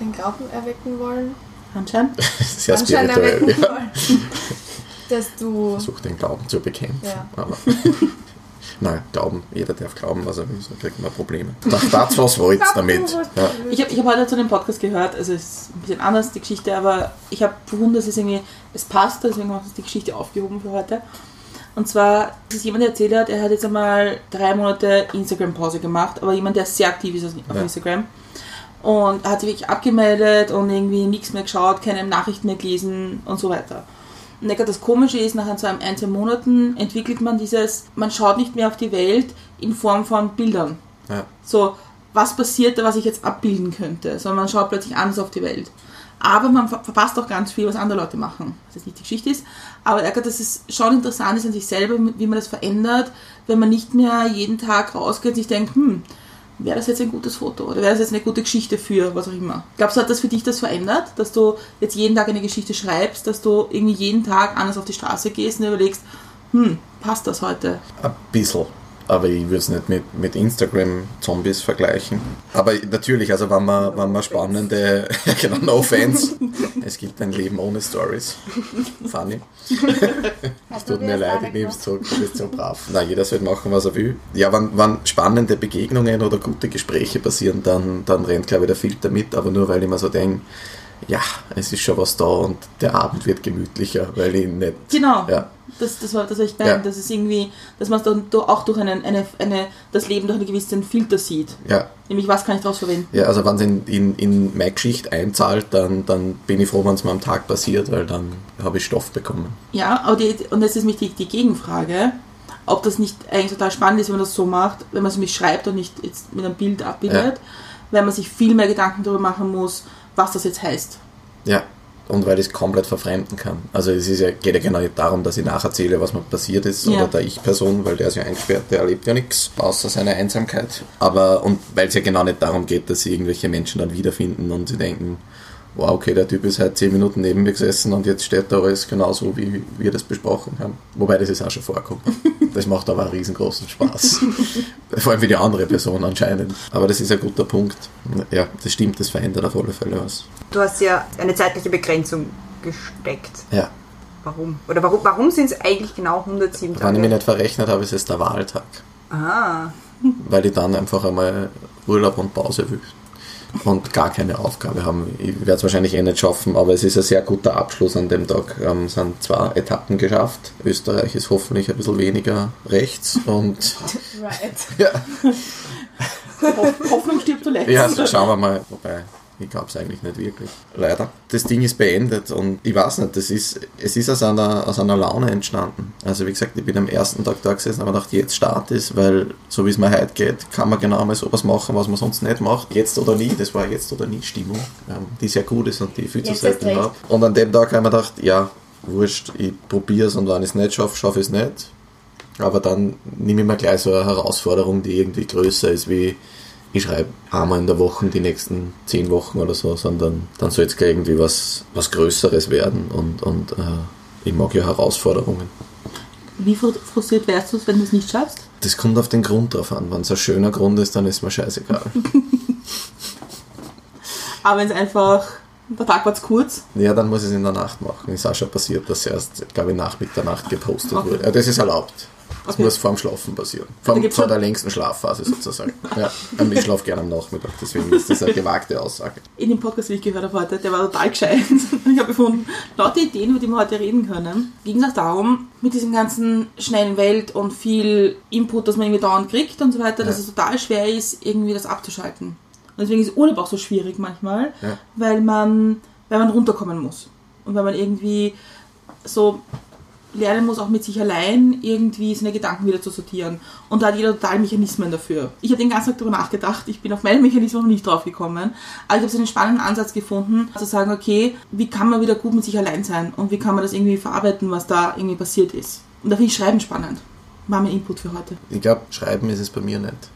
den Glauben erwecken wollen. Handschein? Sehr [LAUGHS] Anschein spirituell. erwecken Ja. wollen. [LAUGHS] Dass du. Versuch den Glauben zu bekämpfen. Ja. Aber [LAUGHS] Nein, glauben, jeder darf glauben, was er will, sonst kriegt man Probleme. Das, das was wollt's damit. Ja. Ich habe ich hab heute zu dem Podcast gehört, also es ist ein bisschen anders die Geschichte, aber ich habe gefunden, dass es irgendwie, es passt, deswegen habe ich die Geschichte aufgehoben für heute. Und zwar, das ist jemand, der erzählt hat, er hat jetzt einmal drei Monate Instagram-Pause gemacht, aber jemand, der sehr aktiv ist auf Ja. Instagram. Und hat sich wirklich abgemeldet und irgendwie nichts mehr geschaut, keine Nachrichten mehr gelesen und so weiter. Und das Komische ist, nach so ein, zwei Monaten entwickelt man dieses, man schaut nicht mehr auf die Welt in Form von Bildern. Ja. So, was passiert da, was ich jetzt abbilden könnte? Sondern man schaut plötzlich anders auf die Welt. Aber man ver- verpasst auch ganz viel, was andere Leute machen. Was jetzt nicht die Geschichte ist. Aber er hat, dass es schon interessant ist an sich selber, wie man das verändert, wenn man nicht mehr jeden Tag rausgeht und sich denkt, hm, wäre das jetzt ein gutes Foto oder wäre das jetzt eine gute Geschichte für was auch immer. Glaubst du, hat das für dich das verändert, dass du jetzt jeden Tag eine Geschichte schreibst, dass du irgendwie jeden Tag anders auf die Straße gehst und überlegst, hm, passt das heute? Ein bisschen. Aber ich würde es nicht mit, mit Instagram-Zombies vergleichen. Aber natürlich, also wenn man, wenn man spannende, [LAUGHS] genau, no fans, es gibt ein Leben ohne Stories. Funny. [LAUGHS] Es tut mir leid, ich nehme es zurück, du bist so brav. Nein, jeder soll machen, was er will. Ja, wenn, wenn spannende Begegnungen oder gute Gespräche passieren, dann, dann rennt, glaube ich, der Filter mit, aber nur weil ich mir so denke, ja, es ist schon was da und der Abend wird gemütlicher, weil ich nicht. Genau. Ja. Das, das war das, was ich meine. Ja. Das ist irgendwie, dass man es dann auch durch einen, eine, eine, das Leben durch einen gewissen Filter sieht. Ja, Nämlich, was kann ich daraus verwenden? ja also wenn es in, in, in meine Geschichte einzahlt, dann, dann bin ich froh, wenn es mir am Tag passiert, weil dann habe ich Stoff bekommen. Ja, aber die, und jetzt ist mich die, die Gegenfrage, ob das nicht eigentlich total spannend ist, wenn man das so macht, wenn man es nämlich schreibt und nicht jetzt mit einem Bild abbildet, weil man sich viel mehr Gedanken darüber machen muss, was das jetzt heißt. Ja, und weil ich es komplett verfremden kann. Also es ist ja, geht ja genau nicht darum, dass ich nacherzähle, was mir passiert ist, Ja. oder der Ich-Person, weil der ist ja eingesperrt, der erlebt ja nichts, außer seine Einsamkeit. Aber, und weil es ja genau nicht darum geht, dass sie irgendwelche Menschen dann wiederfinden und sie denken, wow, okay, der Typ ist halt zehn Minuten neben mir gesessen und jetzt steht da alles genauso, wie wir das besprochen haben. Wobei das ist auch schon vorkommt. Das macht aber einen riesengroßen Spaß. [LAUGHS] Vor allem für die andere Person anscheinend. Aber das ist ein guter Punkt. Ja, das stimmt, das verändert auf alle Fälle was. Du hast ja eine zeitliche Begrenzung gesteckt. Ja. Warum? Oder warum, warum sind es eigentlich genau 107 Wenn ich Tage? mich nicht verrechnet habe, ist es der Wahltag. Ah, Weil ich dann einfach einmal Urlaub und Pause will. Und gar keine Aufgabe haben. Ich werde es wahrscheinlich eh nicht schaffen, aber es ist ein sehr guter Abschluss an dem Tag. Ähm, Es sind zwei Etappen geschafft. Österreich ist hoffentlich ein bisschen weniger rechts und [LAUGHS] Right. ja, Hoff- Hoffnung stirbt zuletzt. ja so schauen wir mal. Wobei, ich glaube es eigentlich nicht wirklich. Leider. Das Ding ist beendet und ich weiß nicht, das ist, es ist aus einer, aus einer Laune entstanden. Also wie gesagt, ich bin am ersten Tag da gesessen und habe gedacht, jetzt start es, weil so wie es mir heute geht, kann man genau mal sowas machen, was man sonst nicht macht. Jetzt oder nie, das war jetzt oder nie Stimmung, ähm, die sehr gut ist und die ich viel zu selten habe. Und an dem Tag habe ich mir gedacht, ja, wurscht, ich probiere es und wenn ich es nicht schaffe, schaffe ich es nicht. Aber dann nehme ich mir gleich so eine Herausforderung, die irgendwie größer ist, wie ich schreibe einmal in der Woche die nächsten zehn Wochen oder so, sondern dann soll es gleich irgendwie was, was Größeres werden und, und äh, ich mag ja Herausforderungen. Wie fru- frustriert wärst du, wenn du es nicht schaffst? Das kommt auf den Grund drauf an. Wenn es ein schöner Grund ist, dann ist mir scheißegal. [LAUGHS] Aber wenn es einfach, der Tag war zu kurz, ja, dann muss ich es in der Nacht machen. Ist auch schon passiert, dass erst, glaube ich, nach Mitternacht gepostet Okay. wurde. Ja, das ist erlaubt. Das Okay. muss vor dem Schlafen passieren. Vor, vor der längsten Schlafphase sozusagen. [LAUGHS] Ja, ich schlafe gerne am Nachmittag, deswegen ist das eine gewagte Aussage. in dem Podcast, den ich gehört habe heute, der war total gescheit. [LAUGHS] Ich habe gefunden, lauter Ideen, über die wir heute reden können, ging es auch darum, mit diesem ganzen schnellen Welt und viel Input, das man irgendwie dauernd kriegt und so weiter, dass Ja. es total schwer ist, irgendwie das abzuschalten. Und deswegen ist Urlaub auch so schwierig manchmal, Ja. weil man, weil man runterkommen muss. Und weil man irgendwie so lernen muss, auch mit sich allein irgendwie seine Gedanken wieder zu sortieren. Und da hat jeder total Mechanismen dafür. Ich habe den ganzen Tag darüber nachgedacht, ich bin auf meine Mechanismen noch nicht drauf gekommen. Aber ich habe so einen spannenden Ansatz gefunden, zu sagen, okay, wie kann man wieder gut mit sich allein sein und wie kann man das irgendwie verarbeiten, was da irgendwie passiert ist. Und da finde ich Schreiben spannend. War mein Input für heute. Ich glaube, schreiben ist es bei mir nicht.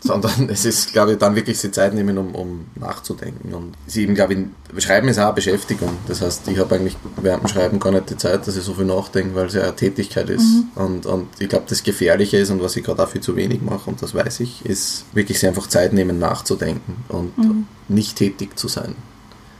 Sondern es ist, glaube ich, dann wirklich die Zeit nehmen, um, um nachzudenken. Und sie eben, glaube ich, Schreiben ist auch eine Beschäftigung. Das heißt, ich habe eigentlich während dem Schreiben gar nicht die Zeit, dass ich so viel nachdenke, weil es ja eine Tätigkeit ist. Und, und ich glaube, das Gefährliche ist und was ich gerade auch viel zu wenig mache, und das weiß ich, ist wirklich einfach Zeit nehmen, nachzudenken und nicht tätig zu sein.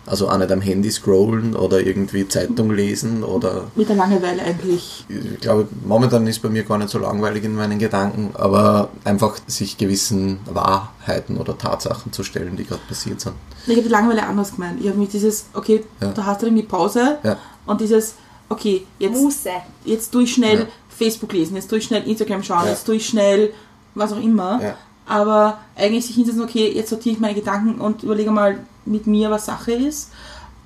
Also auch nicht am Handy scrollen oder irgendwie Zeitung lesen oder Mit der Langeweile eigentlich. ich glaube, momentan ist bei mir gar nicht so langweilig in meinen Gedanken, aber einfach sich gewissen Wahrheiten oder Tatsachen zu stellen, die gerade passiert sind. Ich habe die Langeweile anders gemeint. Ich habe mich dieses, okay, Ja. da hast du irgendwie Pause Ja. und dieses, okay, jetzt jetzt durch schnell Ja. Facebook lesen, jetzt durch schnell Instagram schauen, Ja. jetzt durch schnell was auch immer. Ja. Aber eigentlich sich hinsetzen, okay, jetzt sortiere ich meine Gedanken und überlege mal mit mir, was Sache ist.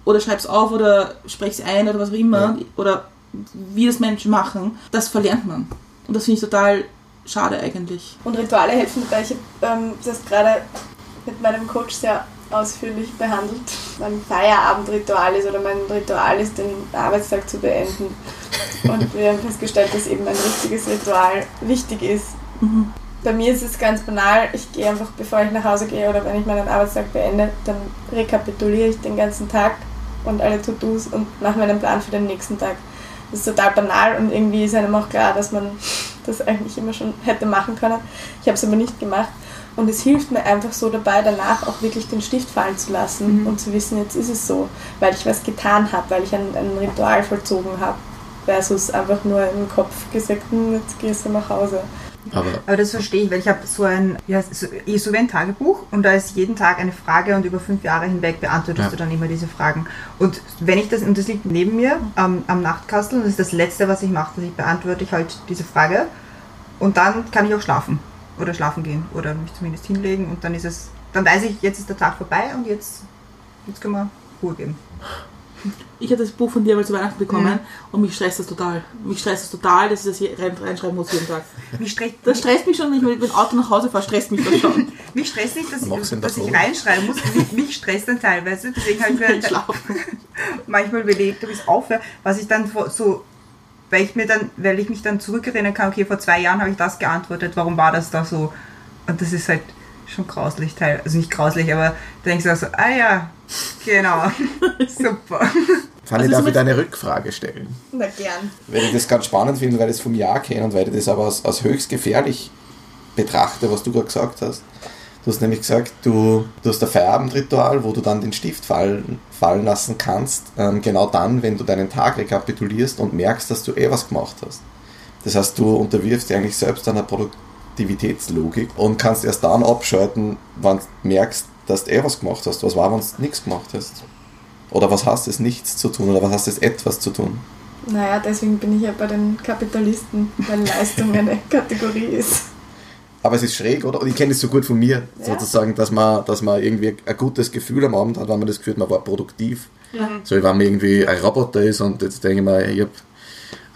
Oder schreib's auf oder sprech's ein oder was auch immer. Ja. Oder wie das Menschen machen. Das verlernt man. Und das finde ich total schade eigentlich. Und Rituale helfen dabei. Ich habe ähm, das gerade mit meinem Coach sehr ausführlich behandelt. Mein Feierabendritual ist oder mein Ritual ist, den Arbeitstag zu beenden. [LAUGHS] Und wir haben festgestellt, dass eben ein richtiges Ritual wichtig ist. Bei mir ist es ganz banal. Ich gehe einfach, bevor ich nach Hause gehe oder wenn ich meinen Arbeitstag beende, dann rekapituliere ich den ganzen Tag und alle To-Dos und mache mir einen Plan für den nächsten Tag. Das ist total banal und irgendwie ist einem auch klar, dass man [LAUGHS] das eigentlich immer schon hätte machen können. Ich habe es aber nicht gemacht. Und es hilft mir einfach so dabei, danach auch wirklich den Stift fallen zu lassen Mhm. und zu wissen, jetzt ist es so, weil ich was getan habe, weil ich ein, ein Ritual vollzogen habe, versus einfach nur im Kopf gesagt, hm, jetzt gehst du nach Hause. Aber Aber das verstehe ich, weil ich habe so ein, ja, so, so wie ein Tagebuch und da ist jeden Tag eine Frage und über fünf Jahre hinweg beantwortest Ja. du dann immer diese Fragen. Und wenn ich das, und das liegt neben mir am, am Nachtkastel und das ist das Letzte, was ich mache, dass ich beantworte ich halt diese Frage und dann kann ich auch schlafen oder schlafen gehen oder mich zumindest hinlegen und dann ist es, dann weiß ich, jetzt ist der Tag vorbei und jetzt, jetzt können wir Ruhe geben. Ich habe das Buch von dir mal zu Weihnachten bekommen Mhm. und mich stresst das total. Mich stresst das total, dass ich das hier rein, reinschreiben muss jeden Tag. [LAUGHS] Mich stresst, Das stresst mich schon, wenn ich mit dem Auto nach Hause fahre, stresst mich das schon. [LAUGHS] mich stresst nicht, dass, ich, dass ich reinschreiben muss, mich, mich stresst dann teilweise, deswegen habe ich mir [LAUGHS] Schlafen. manchmal überlegt, ob ich es aufhöre, was ich dann vor- so, weil ich mir dann, weil ich mich dann zurückerinnern kann, okay, vor zwei Jahren habe ich das geantwortet, warum war das da so? Und das ist halt schon grauslich, teil, also nicht grauslich, aber da denke ich so, ah ja, genau, [LAUGHS] super. Fanny, Also darf so ich mit- eine Rückfrage stellen? Na gern. Weil ich das ganz spannend finde, weil ich es vom Jahr kenne und weil ich das aber als, als höchst gefährlich betrachte, was du gerade gesagt hast. Du hast nämlich gesagt, du, du hast ein Feierabendritual, wo du dann den Stift fallen, fallen lassen kannst, ähm, genau dann, wenn du deinen Tag rekapitulierst und merkst, dass du eh was gemacht hast. Das heißt, du unterwirfst dich eigentlich selbst einer Produktivitätslogik und kannst erst dann abschalten, wenn du merkst, dass du eh was gemacht hast. Was war, wenn du nichts gemacht hast? Oder was heißt es, nichts zu tun? Oder was heißt es, etwas zu tun? Naja, deswegen bin ich ja bei den Kapitalisten, weil Leistung eine [LAUGHS] Kategorie ist. Aber es ist schräg, oder? Und ich kenne es so gut von mir, Ja. sozusagen, dass man, dass man irgendwie ein gutes Gefühl am Abend hat, wenn man das Gefühl hat, man war produktiv. Ja. So wie wenn man irgendwie ein Roboter ist und jetzt denke ich mir, ich habe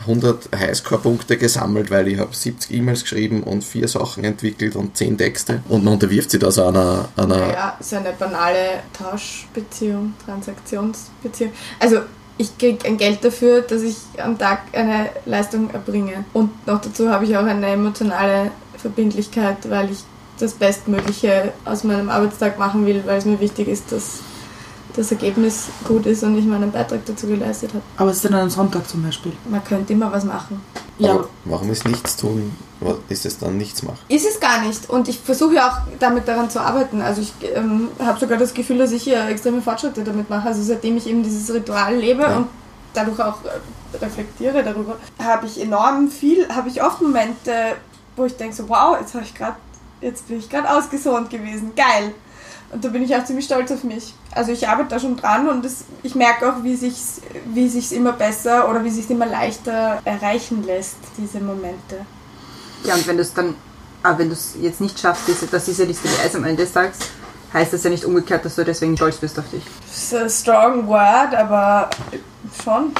100 Highscore-Punkte gesammelt, weil ich habe 70 E-Mails geschrieben und vier Sachen entwickelt und 10 Texte. Und man unterwirft sich da so einer, einer Naja, so eine banale Tauschbeziehung, Transaktionsbeziehung. Also ich kriege ein Geld dafür, dass ich am Tag eine Leistung erbringe. Und noch dazu habe ich auch eine emotionale Verbindlichkeit, weil ich das Bestmögliche aus meinem Arbeitstag machen will, weil es mir wichtig ist, dass das Ergebnis gut ist und ich meinen Beitrag dazu geleistet habe. Aber es ist dann an einem Sonntag zum Beispiel. Man könnte immer was machen. Ja, aber warum ist nichts tun? Was ist es dann nichts machen? Ist es gar nicht. Und ich versuche ja auch damit daran zu arbeiten. Also ich ähm, habe sogar das Gefühl, dass ich hier extreme Fortschritte damit mache. Also seitdem ich eben dieses Ritual lebe Ja. und dadurch auch äh, reflektiere darüber, habe ich enorm viel, habe ich oft Momente, wo ich denke so, wow, jetzt habe ich gerade, jetzt bin ich gerade ausgesohnt gewesen. Geil. Und da bin ich auch ziemlich stolz auf mich. Also ich arbeite da schon dran und das, ich merke auch, wie sich's, wie sich's immer besser oder wie sich's immer leichter erreichen lässt, diese Momente. Ja, und wenn du es dann, aber wenn du es jetzt nicht schaffst, diese, dass diese Liste die Eis am Ende des Tages, heißt das ja nicht umgekehrt, dass du deswegen stolz bist auf dich. Das ist ein strong word, aber schon.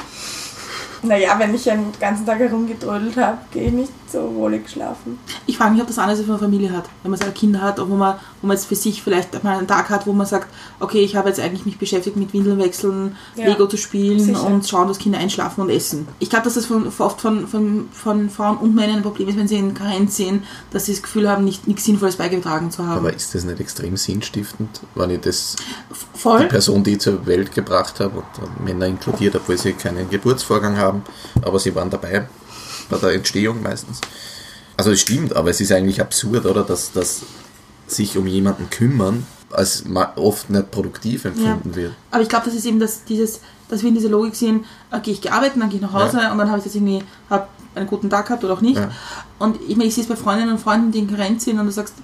Naja, wenn ich einen ganzen Tag herumgedrödelt habe, gehe ich nicht so wohlig schlafen. Ich frage mich, ob das anders ist, wenn man Familie hat. Wenn man seine Kinder hat, ob man, wo man jetzt für sich vielleicht mal einen Tag hat, wo man sagt, okay, ich habe jetzt eigentlich mich beschäftigt mit Windeln wechseln, Ja, Lego zu spielen sicher. und schauen, dass Kinder einschlafen und essen. Ich glaube, dass das von, oft von, von, von Frauen und Männern ein Problem ist, wenn sie in Karenz sehen, dass sie das Gefühl haben, nicht, nichts Sinnvolles beigetragen zu haben. Aber ist das nicht extrem sinnstiftend, wenn ich das die Voll. Person, die ich zur Welt gebracht habe, und Männer inkludiert, obwohl sie keinen Geburtsvorgang haben, aber sie waren dabei bei der Entstehung meistens. Also es stimmt, aber es ist eigentlich absurd, oder, dass, dass sich um jemanden kümmern als oft nicht produktiv empfunden wird. Aber ich glaube, das ist eben das, dieses, dass wir in dieser Logik okay, ich gehe arbeiten, dann gehe ich nach Hause und dann habe ich jetzt irgendwie hab einen guten Tag gehabt oder auch nicht. Ja. Und ich meine, ich sehe es bei Freundinnen und Freunden, die in Karenz sind und du sagst,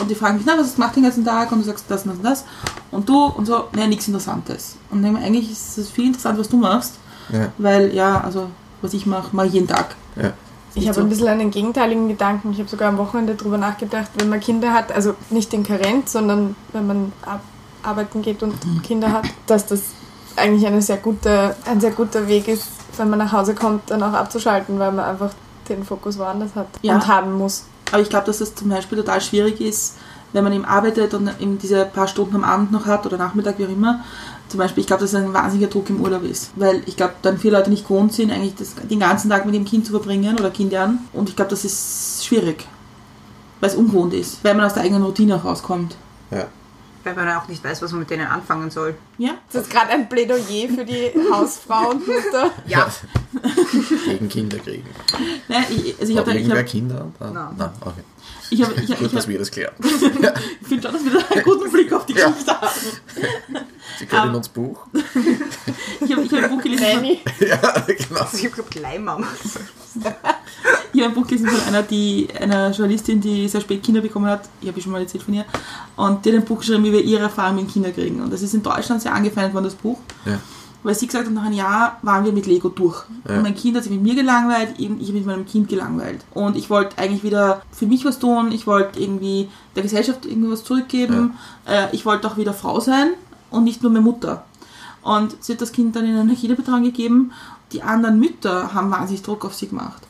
und die fragen mich, na, was macht den ganzen Tag? Und du sagst das und das und das. Und du und so, naja, nichts Interessantes. Und eigentlich ist es viel interessant, was du machst, Ja, weil ja, also was ich mache, mache ich jeden Tag. ja. Ich habe so. ein bisschen einen gegenteiligen Gedanken. Ich habe sogar am Wochenende darüber nachgedacht, wenn man Kinder hat, also nicht in Karenz, sondern wenn man ab arbeiten geht und Kinder hat, dass das eigentlich eine sehr gute, ein sehr guter Weg ist, wenn man nach Hause kommt, dann auch abzuschalten, weil man einfach den Fokus woanders hat Ja. und haben muss. Aber ich glaube, dass das zum Beispiel total schwierig ist, wenn man eben arbeitet und eben diese paar Stunden am Abend noch hat oder Nachmittag, wie auch immer. Zum Beispiel, ich glaube, dass es ein wahnsinniger Druck im Urlaub ist. Weil ich glaube, dann viele Leute nicht gewohnt sind, eigentlich das, den ganzen Tag mit dem Kind zu verbringen oder Kindern. Und ich glaube, das ist schwierig. Weil es ungewohnt ist. Weil man aus der eigenen Routine auch rauskommt. ja. Weil man auch nicht weiß, was man mit denen anfangen soll. Ja? Das ist gerade ein Plädoyer für die [LAUGHS] Hausfrau und Mutter. Ja. Gegen Kinder kriegen. Nein, ich, also ich Hat habe irgendwer hab, Kinder? Ah, Nein. Nein, okay. Ich hab, ich Gut, ich dass hab, wir das klären. [LAUGHS] ich finde schon, dass wir da einen guten Blick auf die Ja. Geschichte haben. Sie können Ah. uns Buch. Ich habe ich hab ein Buch gelesen von, Nanny. [LAUGHS] Ja, genau. Also ich habe gesagt, Leihmama. ich hab ein Buch gelesen von einer, die, einer Journalistin, die sehr spät Kinder bekommen hat. Ich habe schon mal erzählt von ihr. Und die hat ein Buch geschrieben über ihre Erfahrung mit Kinderkriegen. Und das ist in Deutschland sehr angefeindet worden, das Buch. Ja. Weil sie gesagt hat, nach einem Jahr waren wir mit Lego durch. Ja. Und mein Kind hat sich mit mir gelangweilt, ich habe mit meinem Kind gelangweilt. Und ich wollte eigentlich wieder für mich was tun, ich wollte irgendwie der Gesellschaft irgendwie was zurückgeben. Äh, ich wollte auch wieder Frau sein und nicht nur mehr Mutter. Und sie hat das Kind dann in eine Kinderbetreuung gegeben. Die anderen Mütter haben wahnsinnig Druck auf sie gemacht.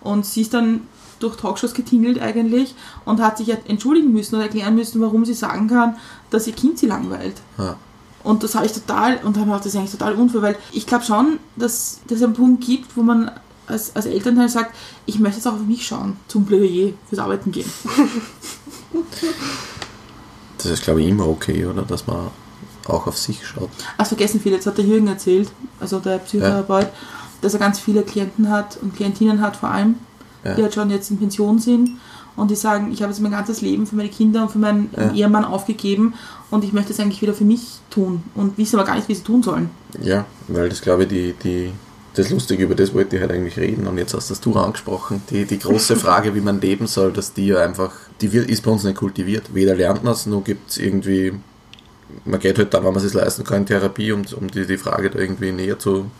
Und sie ist dann durch Talkshows getingelt eigentlich und hat sich entschuldigen müssen oder erklären müssen, warum sie sagen kann, dass ihr Kind sie langweilt. Ja. Und das habe ich total, und habe mir gedacht, das eigentlich total unfair, weil ich glaube schon, dass es einen Punkt gibt, wo man als, als Elternteil sagt, ich möchte jetzt auch auf mich schauen, zum Plädoyer fürs Arbeiten gehen. [LAUGHS] Das ist, glaube ich, immer okay, oder? Dass man auch auf sich schaut. Ach, vergessen viele, jetzt hat der Jürgen erzählt, also der Psychotherapeut, dass er ganz viele Klienten hat und Klientinnen hat vor allem, Ja. die halt schon jetzt in Pension sind und die sagen, ich habe jetzt mein ganzes Leben für meine Kinder und für meinen Ja. Ehemann aufgegeben und ich möchte es eigentlich wieder für mich tun und wissen aber gar nicht, wie sie tun sollen. Ja, weil das, glaube ich, die, die, das Lustige, über das wollte ich halt eigentlich reden und jetzt hast das du angesprochen. Die, die große [LAUGHS] Frage, wie man leben soll, dass die ja einfach, die wird, ist bei uns nicht kultiviert. Weder lernt man es, noch gibt es irgendwie, man geht halt dann, wenn man es leisten kann, in Therapie, um, um die, die Frage da irgendwie näher zu,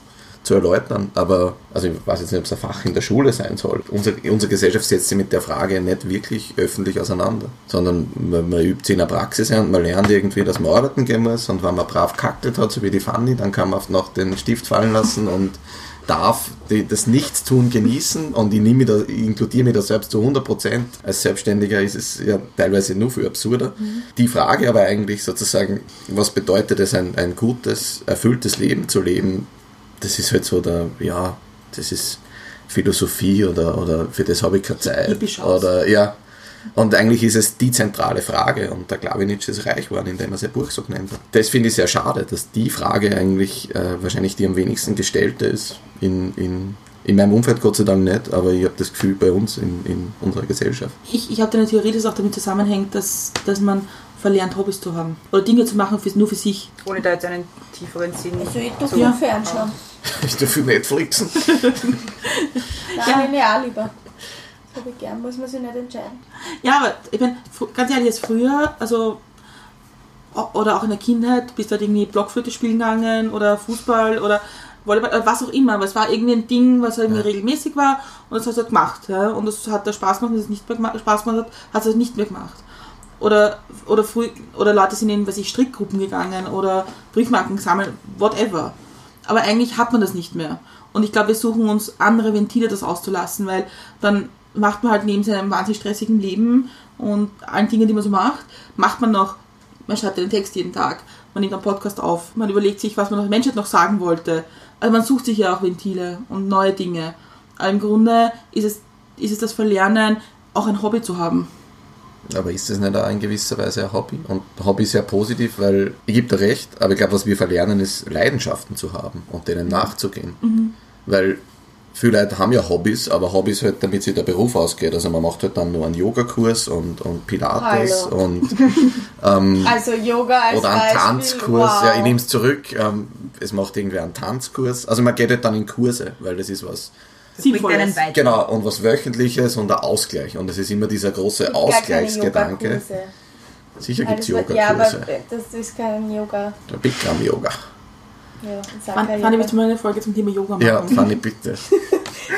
zu erläutern. Aber, also ich weiß jetzt nicht, ob es ein Fach in der Schule sein soll. Unsere, unsere Gesellschaft setzt sich mit der Frage nicht wirklich öffentlich auseinander, sondern man, man übt sie in der Praxis ein und man lernt irgendwie, dass man arbeiten gehen muss und wenn man brav kackelt hat, so wie die Fanny, dann kann man noch den Stift fallen lassen und darf die, das Nichtstun genießen und ich, mich da, ich inkludiere mich da selbst zu 100%. Als Selbstständiger ist es ja teilweise nur viel absurder. Die Frage aber eigentlich sozusagen, was bedeutet es, ein, ein gutes, erfülltes Leben zu leben, das ist halt so der, ja, das ist Philosophie oder, oder für das habe ich keine Zeit. Hippie-Schaus. Oder ja. Und eigentlich ist es die zentrale Frage und der Klavinic ist reich geworden, indem er sein Buch so genannt hat. Das finde ich sehr schade, dass die Frage eigentlich äh, wahrscheinlich die am wenigsten gestellte ist. In, in, in meinem Umfeld Gott sei Dank nicht, aber ich habe das Gefühl bei uns in, in unserer Gesellschaft. Ich, ich habe eine Theorie, dass auch damit zusammenhängt, dass, dass man verlernt, Hobbys zu haben. Oder Dinge zu machen für, nur für sich. Ohne da jetzt einen tieferen Sinn Also ich tue zu viel Ja. Fernschauen. [LAUGHS] Ich dafür Netflixen. [LAUGHS] Nein, Ja. linear lieber. Das habe ich gern, muss man sich nicht entscheiden. Ja, aber ich meine, ganz ehrlich, jetzt früher, also oder auch in der Kindheit, bist du halt irgendwie Blockflöte spielen gegangen oder Fußball oder Volleyball oder was auch immer, aber es war irgendwie ein Ding, was irgendwie regelmäßig war und das hast du halt gemacht. Ja? Und das hat da Spaß gemacht, wenn es nicht mehr Spaß gemacht hat, hat es halt nicht mehr gemacht. Oder, oder, früh, oder Leute sind in, weiß ich, Strickgruppen gegangen oder Briefmarken gesammelt, whatever. Aber eigentlich hat man das nicht mehr. Und ich glaube, wir suchen uns andere Ventile, das auszulassen, weil dann macht man halt neben seinem wahnsinnig stressigen Leben und allen Dingen, die man so macht, macht man noch, man schreibt einen Text jeden Tag, man nimmt einen Podcast auf, man überlegt sich, was man der Menschheit noch sagen wollte. Also man sucht sich ja auch Ventile und neue Dinge. Aber im Grunde ist es, ist es das Verlernen, auch ein Hobby zu haben. Aber ist das nicht auch in gewisser Weise ein Hobby? Und Hobby ist ja positiv, weil ich gebe dir recht, aber ich glaube, was wir verlernen, ist Leidenschaften zu haben und denen nachzugehen. Weil viele Leute haben ja Hobbys, aber Hobbys halt, damit sich der Beruf ausgeht. Also man macht halt dann nur einen Yogakurs und, und Pilates Hallo. und [LAUGHS] ähm, Also Yoga als oder einen Beispiel. Tanzkurs. Wow. Ja, ich nehme es zurück. Ähm, es macht irgendwer einen Tanzkurs. Also man geht halt dann in Kurse, weil das ist was Sinnvolles. weiter. Genau, und was Wöchentliches und ein Ausgleich. Und es ist immer dieser große Ausgleichsgedanke. Yogakurse. Sicher gibt es das war- Ja, aber Yogakurse. das ist kein Yoga. Der Bikram-Yoga. Ja, Fanny, Fanny, Yoga. willst du mal eine Folge zum Thema Yoga machen? [LAUGHS] Ja, Fanny, bitte.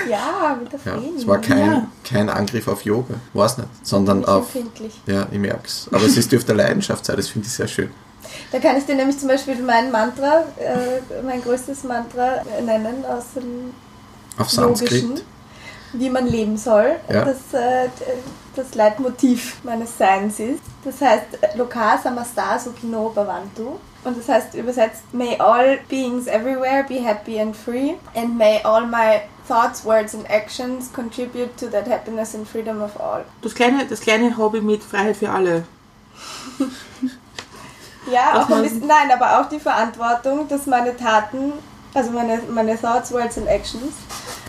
Ja, mit der Ja, es war kein, Ja. kein Angriff auf Yoga, weiß nicht, sondern auf. empfindlich. Ja, ich merk's. Aber es ist, dürfte Leidenschaft sein, das finde ich sehr schön. Da kann ich dir nämlich zum Beispiel mein Mantra, äh, mein größtes Mantra nennen aus dem Auf Logischen, Sanskrit. wie man leben soll. Ja. Das, äh, das Leitmotiv meines Seins ist. Das heißt, Loka Samastar Sukino Bhavantu. Und das heißt übersetzt, May all beings everywhere be happy and free, and may all my thoughts, words and actions contribute to that happiness and freedom of all. Das kleine, das kleine Hobby mit Freiheit für alle. [LAUGHS] Ja, auch ein bisschen, nein, aber auch die Verantwortung, dass meine Taten, also meine, meine Thoughts, Words and Actions,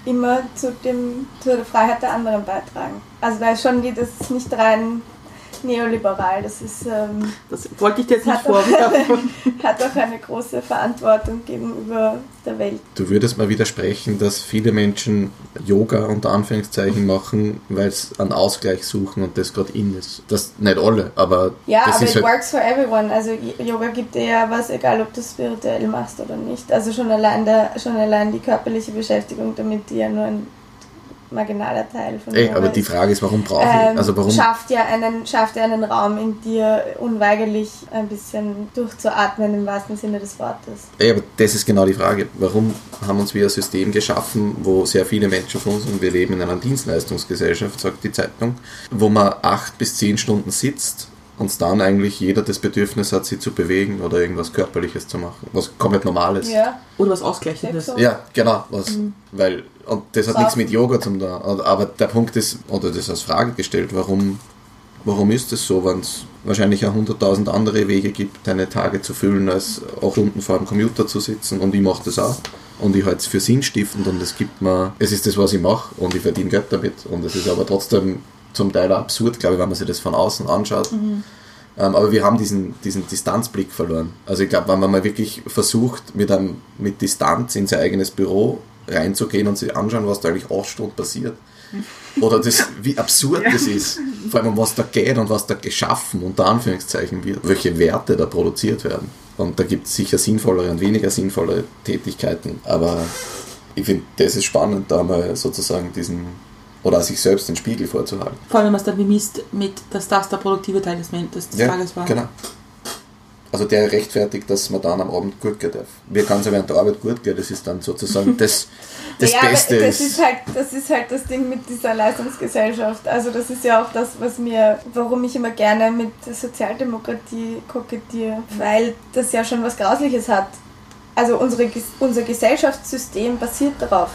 immer zu dem, zur Freiheit der anderen beitragen. Also da ist schon die, das ist nicht rein neoliberal, das ist, ähm, Das wollte ich dir jetzt nicht hat, auch vorwerfen. eine, [LAUGHS] hat auch eine große Verantwortung gegenüber der Welt. Du würdest mal widersprechen, dass viele Menschen Yoga unter Anführungszeichen machen, weil sie einen Ausgleich suchen und das gerade in ist. Das nicht alle, aber Ja, das aber ist it halt. works for everyone. Also Yoga gibt dir ja was, egal ob du es spirituell machst oder nicht. Also schon allein, der, schon allein die körperliche Beschäftigung damit, die ja nur ein marginaler Teil von Ey, aber die. Frage ist, warum brauche ich? Ähm, Also warum? schafft ja einen schafft ja einen Raum in dir unweigerlich ein bisschen durchzuatmen im wahrsten Sinne des Wortes. Ey, aber das ist genau die Frage. Warum haben uns wir ein System geschaffen, wo sehr viele Menschen von uns, und wir leben in einer Dienstleistungsgesellschaft, sagt die Zeitung, wo man acht bis zehn Stunden sitzt und dann eigentlich jeder das Bedürfnis hat, sich zu bewegen oder irgendwas Körperliches zu machen, was komplett normal ist. Ja, Oder was Ausgleichendes. Ja, genau. Was, Mhm. weil, und das hat nichts mit Yoga zu tun. Aber der Punkt ist, oder das als Frage gestellt, warum, warum ist es so, wenn es wahrscheinlich auch hunderttausend andere Wege gibt, deine Tage zu füllen, als auch Stunden vor dem Computer zu sitzen. Und ich mache das auch. Und ich halte es für sinnstiftend und es gibt mir, es ist das, was ich mache und ich verdiene Geld damit. Und es ist aber trotzdem zum Teil auch absurd, glaube ich, wenn man sich das von außen anschaut. Ähm, aber wir haben diesen, diesen Distanzblick verloren. Also ich glaube, wenn man mal wirklich versucht, mit, einem, mit Distanz in sein eigenes Büro reinzugehen und sich anschauen, was da eigentlich acht Stunden passiert. Oder das, wie absurd das ist. Vor allem, um was da geht und was da geschaffen, unter Anführungszeichen wird. Welche Werte da produziert werden. Und da gibt es sicher sinnvollere und weniger sinnvolle Tätigkeiten. Aber ich finde, das ist spannend, da mal sozusagen diesen, oder sich selbst den Spiegel vorzuhalten. Vor allem, wenn man es dann bemisst mit, dass das der produktive Teil des, des, des Tages war. Genau. Also der rechtfertigt, dass man dann am Abend gut gehen darf. Mir kann es ja während der Arbeit gut gehen, das ist dann sozusagen [LAUGHS] das, das ja, Beste. das ist, halt, das ist halt das Ding mit dieser Leistungsgesellschaft. Also das ist ja auch das, was mir, warum ich immer gerne mit der Sozialdemokratie kokettiere, weil das ja schon was Grausliches hat. Also unsere, unser Gesellschaftssystem basiert darauf,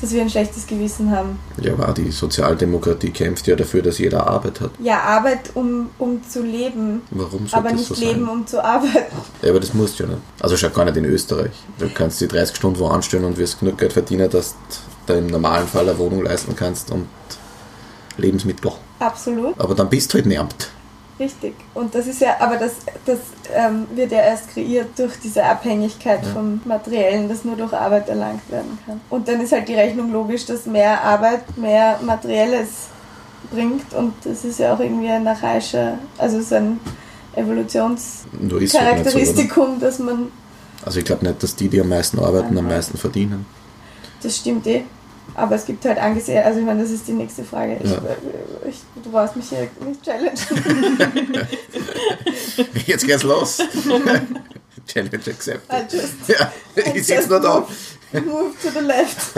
dass wir ein schlechtes Gewissen haben. ja, aber die Sozialdemokratie kämpft ja dafür, dass jeder Arbeit hat. Ja, Arbeit, um, um zu leben, Warum sollte aber das nicht so leben, sein? um zu arbeiten. Ja, aber das musst du ja nicht. Also schon gar nicht in Österreich. Du kannst die 30 Stunden wo anstellen und wirst genug Geld verdienen, dass du im normalen Fall eine Wohnung leisten kannst und Lebensmittel. Absolut. Aber dann bist du halt nervt. Richtig. Und das ist ja, aber das, das ähm, wird ja erst kreiert durch diese Abhängigkeit vom Materiellen, das nur durch Arbeit erlangt werden kann. Und dann ist halt die Rechnung logisch, dass mehr Arbeit mehr Materielles bringt und das ist ja auch irgendwie ein archaischer, also so ein ist halt so? Evolutionscharakteristikum, dass man, Also ich glaube nicht, dass die, die am meisten arbeiten, am meisten verdienen. das stimmt eh. Aber es gibt halt angesehen, also ich meine, das ist die nächste Frage. Ich, Ja. ich, du brauchst mich hier nicht challengen. [LAUGHS] Jetzt geht's los. [LAUGHS] Challenge accepted. I just Ja, ich sitze nur da. Move to the left.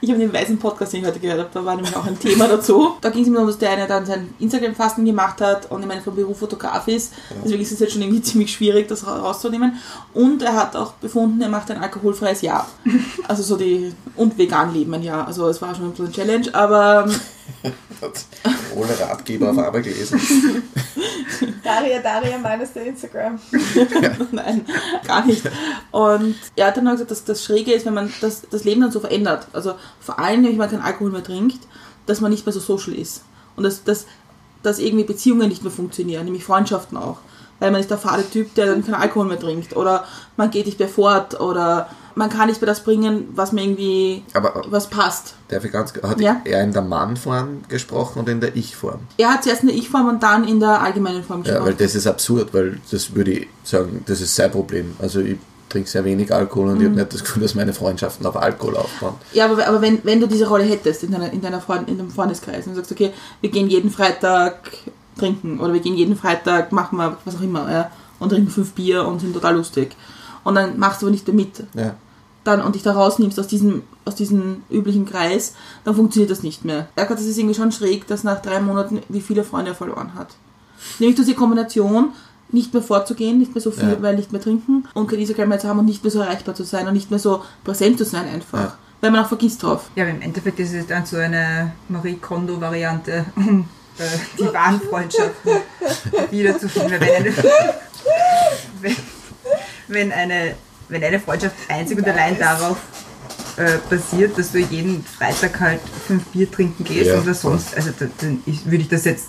Ich habe den weißen Podcast, den ich heute gehört habe, da war nämlich auch ein Thema dazu. Da ging es ihm darum, dass der eine dann sein Instagram-Fasten gemacht hat und ich meine, vom Beruf Fotograf ist. Deswegen ist es jetzt schon irgendwie [LAUGHS] ziemlich schwierig, das ra- rauszunehmen. Und er hat auch befunden, er macht ein alkoholfreies Jahr. Also so die, und vegan leben ein Jahr. Also es war schon so eine Challenge, aber ähm, Hat Alle Ratgeber auf einmal gelesen. [LAUGHS] Daria, Daria, meines der Instagram. [LAUGHS] Nein, gar nicht. Und er hat dann auch gesagt, dass das Schräge ist, wenn man das, das Leben dann so verändert. Also vor allem, wenn man keinen Alkohol mehr trinkt, dass man nicht mehr so social ist. Und dass, dass, dass irgendwie Beziehungen nicht mehr funktionieren, nämlich Freundschaften auch. Weil man ist der fade Typ, der dann keinen Alkohol mehr trinkt. Oder man geht nicht mehr fort. Oder man kann nicht mehr das bringen, was mir irgendwie, Aber was passt. darf ich ganz, hat Ja. er in der Mann-Form gesprochen oder in der Ich-Form? Er hat zuerst in der Ich-Form und dann in der allgemeinen Form Ja, weil gesprochen. das ist absurd, weil das würde ich sagen, das ist sein Problem. Also ich trinke sehr wenig Alkohol und ich habe nicht das Gefühl, dass meine Freundschaften auf Alkohol aufbauen. Ja, aber, aber wenn, wenn du diese Rolle hättest in, deiner, in, deiner Freund, in deinem Freundeskreis und sagst, okay, wir gehen jeden Freitag trinken oder wir gehen jeden Freitag, machen wir was auch immer, ja, und trinken fünf Bier und sind total lustig. Und dann machst du aber nicht mehr mit. Ja. Dann, und dich da rausnimmst aus diesem, aus diesem üblichen Kreis, dann funktioniert das nicht mehr. Er hat das ist irgendwie schon schräg, dass nach drei Monaten wie viele Freunde er verloren hat. Nämlich durch die Kombination, nicht mehr vorzugehen, nicht mehr so viel, Ja. weil nicht mehr trinken und kein Instagram mehr zu haben und nicht mehr so erreichbar zu sein und nicht mehr so präsent zu sein einfach. Ja. Weil man auch vergisst drauf. Ja, aber im Endeffekt ist es dann so eine Marie Kondo-Variante, um äh, die wahren Freundschaften [LAUGHS] wiederzufinden. [LAUGHS] Wenn wenn, wenn, eine, wenn eine Freundschaft einzig und allein darauf äh, basiert, dass du jeden Freitag halt fünf Bier trinken gehst Ja, oder sonst, also da, dann würde ich das jetzt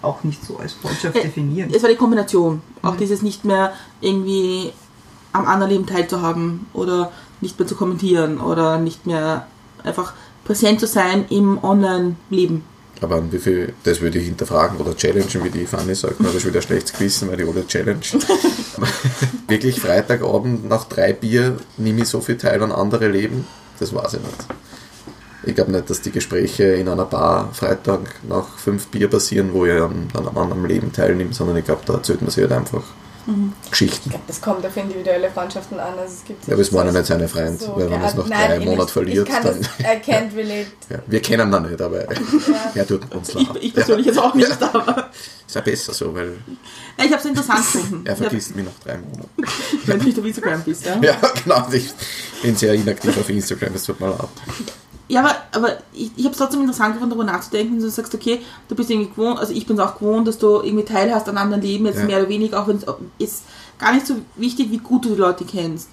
auch nicht so als Freundschaft Äh, definieren. Es war die Kombination. Mhm. Auch dieses nicht mehr irgendwie am anderen Leben teilzuhaben oder nicht mehr zu kommentieren oder nicht mehr einfach präsent zu sein im Online-Leben. Aber an wie viel, das würde ich hinterfragen oder challengen, wie die Fanny sagt, das ist wieder schlechtes Gewissen, weil die alle challenge. Aber [LAUGHS] Wirklich Freitagabend nach drei Bier nehme ich so viel teil an andere Leben, das weiß ich nicht. Ich glaube nicht, dass die Gespräche in einer Bar Freitag nach fünf Bier passieren, wo ich an, an einem anderen Leben teilnehme, sondern ich glaube, da erzählt man sich halt einfach Geschichten. Das kommt auf individuelle Freundschaften an. Also es gibt Ja, aber es war ja nicht seine Freund, so weil wenn man es nach drei Monaten verliert, ich kann dann. das, I can't relate. Ja, wir kennen ihn noch nicht, aber [LAUGHS] er tut uns leid. Ich, ich persönlich jetzt auch nicht, aber [LAUGHS] Ist ja besser so, weil ja, ich habe es interessant [LAUGHS] gefunden. er vergisst mich nach drei Monaten. Hab, wenn du nicht auf Instagram bist, ja. Ja, genau. Ich bin sehr inaktiv auf Instagram, es tut mir leid. Ja, aber, aber ich, ich habe es trotzdem interessant gefunden, darüber nachzudenken, dass du sagst, okay, du bist irgendwie gewohnt, also ich bin es auch gewohnt, dass du irgendwie teilhast an anderen Leben, jetzt Ja. mehr oder weniger, auch wenn es ist gar nicht so wichtig, wie gut du die Leute kennst.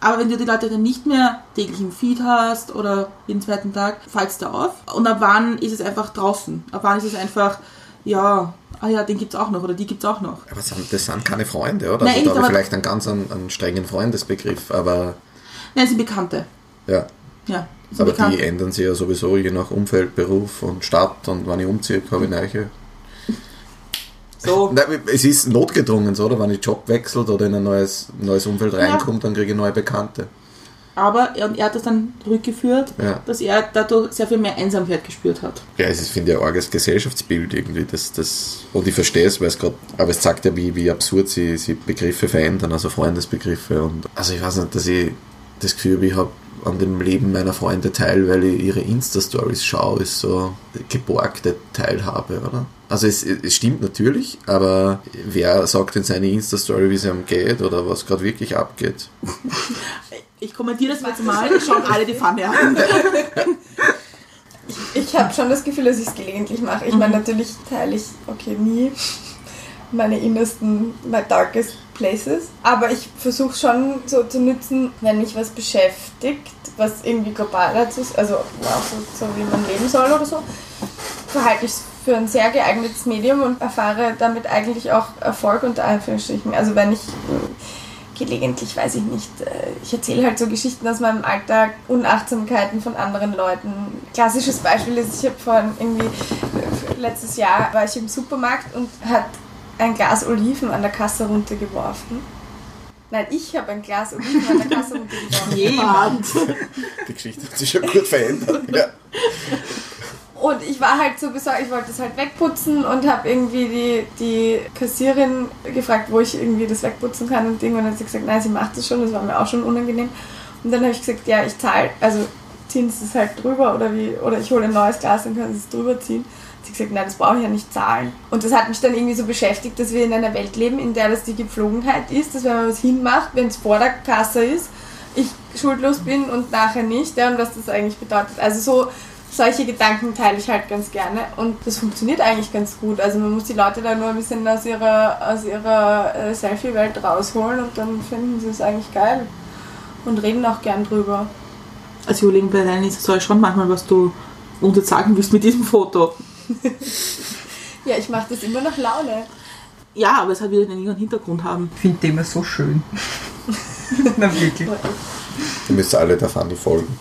Aber wenn du die Leute dann nicht mehr täglich im Feed hast oder jeden zweiten Tag, es da auf. Und ab wann ist es einfach draußen? Ab wann ist es einfach, ja, ah ja, den gibt's auch noch oder die gibt's auch noch. Aber das sind keine Freunde, oder? Nein, also, da habe ich vielleicht einen ganz einen, einen strengen Freundesbegriff, aber Nein, es sind Bekannte. ja. Ja, es Aber Bekannte. die ändern sich ja sowieso je nach Umfeld, Beruf und Stadt und wenn ich umziehe, habe ich neue. So. Nein, es ist notgedrungen, so, oder? Wenn ich Job wechselt oder in ein neues, neues Umfeld reinkomme, dann kriege ich neue Bekannte. Aber er, er hat das dann rückgeführt, Ja. dass er dadurch sehr viel mehr Einsamkeit gespürt hat. Ja, es ist, finde ich, ein arges Gesellschaftsbild irgendwie. Das, das, und ich verstehe es, weil es gerade, aber es zeigt ja, wie, wie absurd sie, sie Begriffe verändern, also Freundesbegriffe. Und also ich weiß nicht, dass ich das Gefühl habe, ich habe an dem Leben meiner Freunde teil, weil ich ihre Insta-Stories schaue, ist so geborgte Teilhabe, oder? Also es, es stimmt natürlich, aber wer sagt in seine Insta-Story, wie es ihm geht oder was gerade wirklich abgeht? [LAUGHS] Ich kommentiere das jetzt mal, ich schaue alle die Pfanne an. Ich habe schon das Gefühl, dass ich es gelegentlich mache. Ich meine, natürlich teile ich, okay, nie meine innersten, my darkest places. Aber ich versuche schon so zu nützen, wenn mich was beschäftigt, was irgendwie global ist, also so, so wie man leben soll oder so, verhalte ich es für ein sehr geeignetes Medium und erfahre damit eigentlich auch Erfolg unter Anführungsstrichen. Also wenn ich äh, gelegentlich, weiß ich nicht, äh, ich erzähle halt so Geschichten aus meinem Alltag, Unachtsamkeiten von anderen Leuten. Klassisches Beispiel ist, ich habe vorhin irgendwie, äh, letztes Jahr war ich im Supermarkt und hat ein Glas Oliven an der Kasse runtergeworfen. Nein, ich habe ein Glas Oliven an der Kasse runtergeworfen. Jemand. Die Geschichte hat sich schon gut verändert. Ja. Und ich war halt so besorgt, ich wollte es halt wegputzen und habe irgendwie die, die Kassierin gefragt, wo ich irgendwie das wegputzen kann und Ding. Und dann hat sie gesagt, nein, sie macht das schon, das war mir auch schon unangenehm. Und dann habe ich gesagt, ja, ich zahle, also ziehen sie es halt drüber oder wie, oder ich hole ein neues Glas, dann können sie es drüber ziehen. Sie gesagt, nein, das brauche ich ja nicht zahlen. Und das hat mich dann irgendwie so beschäftigt, dass wir in einer Welt leben, in der das die Gepflogenheit ist, dass wenn man was hinmacht, wenn es vor der Kasse ist, ich schuldlos bin und nachher nicht, ja, und was das eigentlich bedeutet. Also so solche Gedanken teile ich halt ganz gerne und das funktioniert eigentlich ganz gut. Also man muss die Leute da nur ein bisschen aus ihrer, aus ihrer äh, Selfie-Welt rausholen und dann finden sie es eigentlich geil und reden auch gern drüber. Also Julian, bei deinen es schon manchmal, was du uns jetzt sagen willst mit diesem Foto. Ja, ich mache das immer nach Laune. Ja, aber es hat wieder einen anderen Hintergrund haben. Ich finde den immer so schön. [LAUGHS] Na wirklich. Ihr müsst alle der Fanny folgen.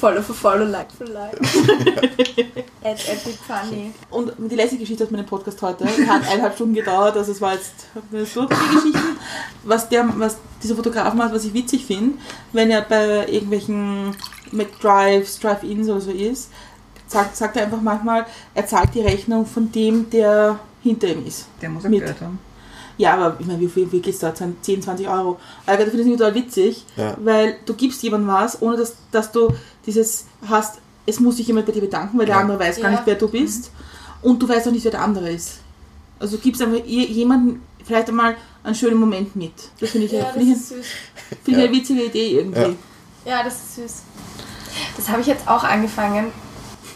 Follow for follow, like for like. [LAUGHS] At epic funny. Und die letzte Geschichte aus meinem Podcast heute hat eineinhalb Stunden gedauert, also es war jetzt so die Geschichten. Was, der, was dieser Fotograf macht, was ich witzig finde, wenn er bei irgendwelchen McDrives, Drive-Ins oder so ist, sagt, sagt er einfach manchmal, er zahlt die Rechnung von dem, der hinter ihm ist. Der muss auch Mit. Geld haben. Ja, aber ich meine, wie viel, wie geht's da? Das sind 10, 20 Euro. Aber ich finde das total witzig, Ja. weil du gibst jemandem was, ohne dass, dass du dieses hast, es muss sich jemand bei dir bedanken, weil der Ja. andere weiß gar Ja. nicht, wer du bist. Und du weißt auch nicht, wer der andere ist. Also du gibst einfach je- jemandem vielleicht einmal einen schönen Moment mit. Das finde ich, Ja, das finde ich, finde ich eine witzige Idee irgendwie. Ja. Ja, das ist süß. Das habe ich jetzt auch angefangen.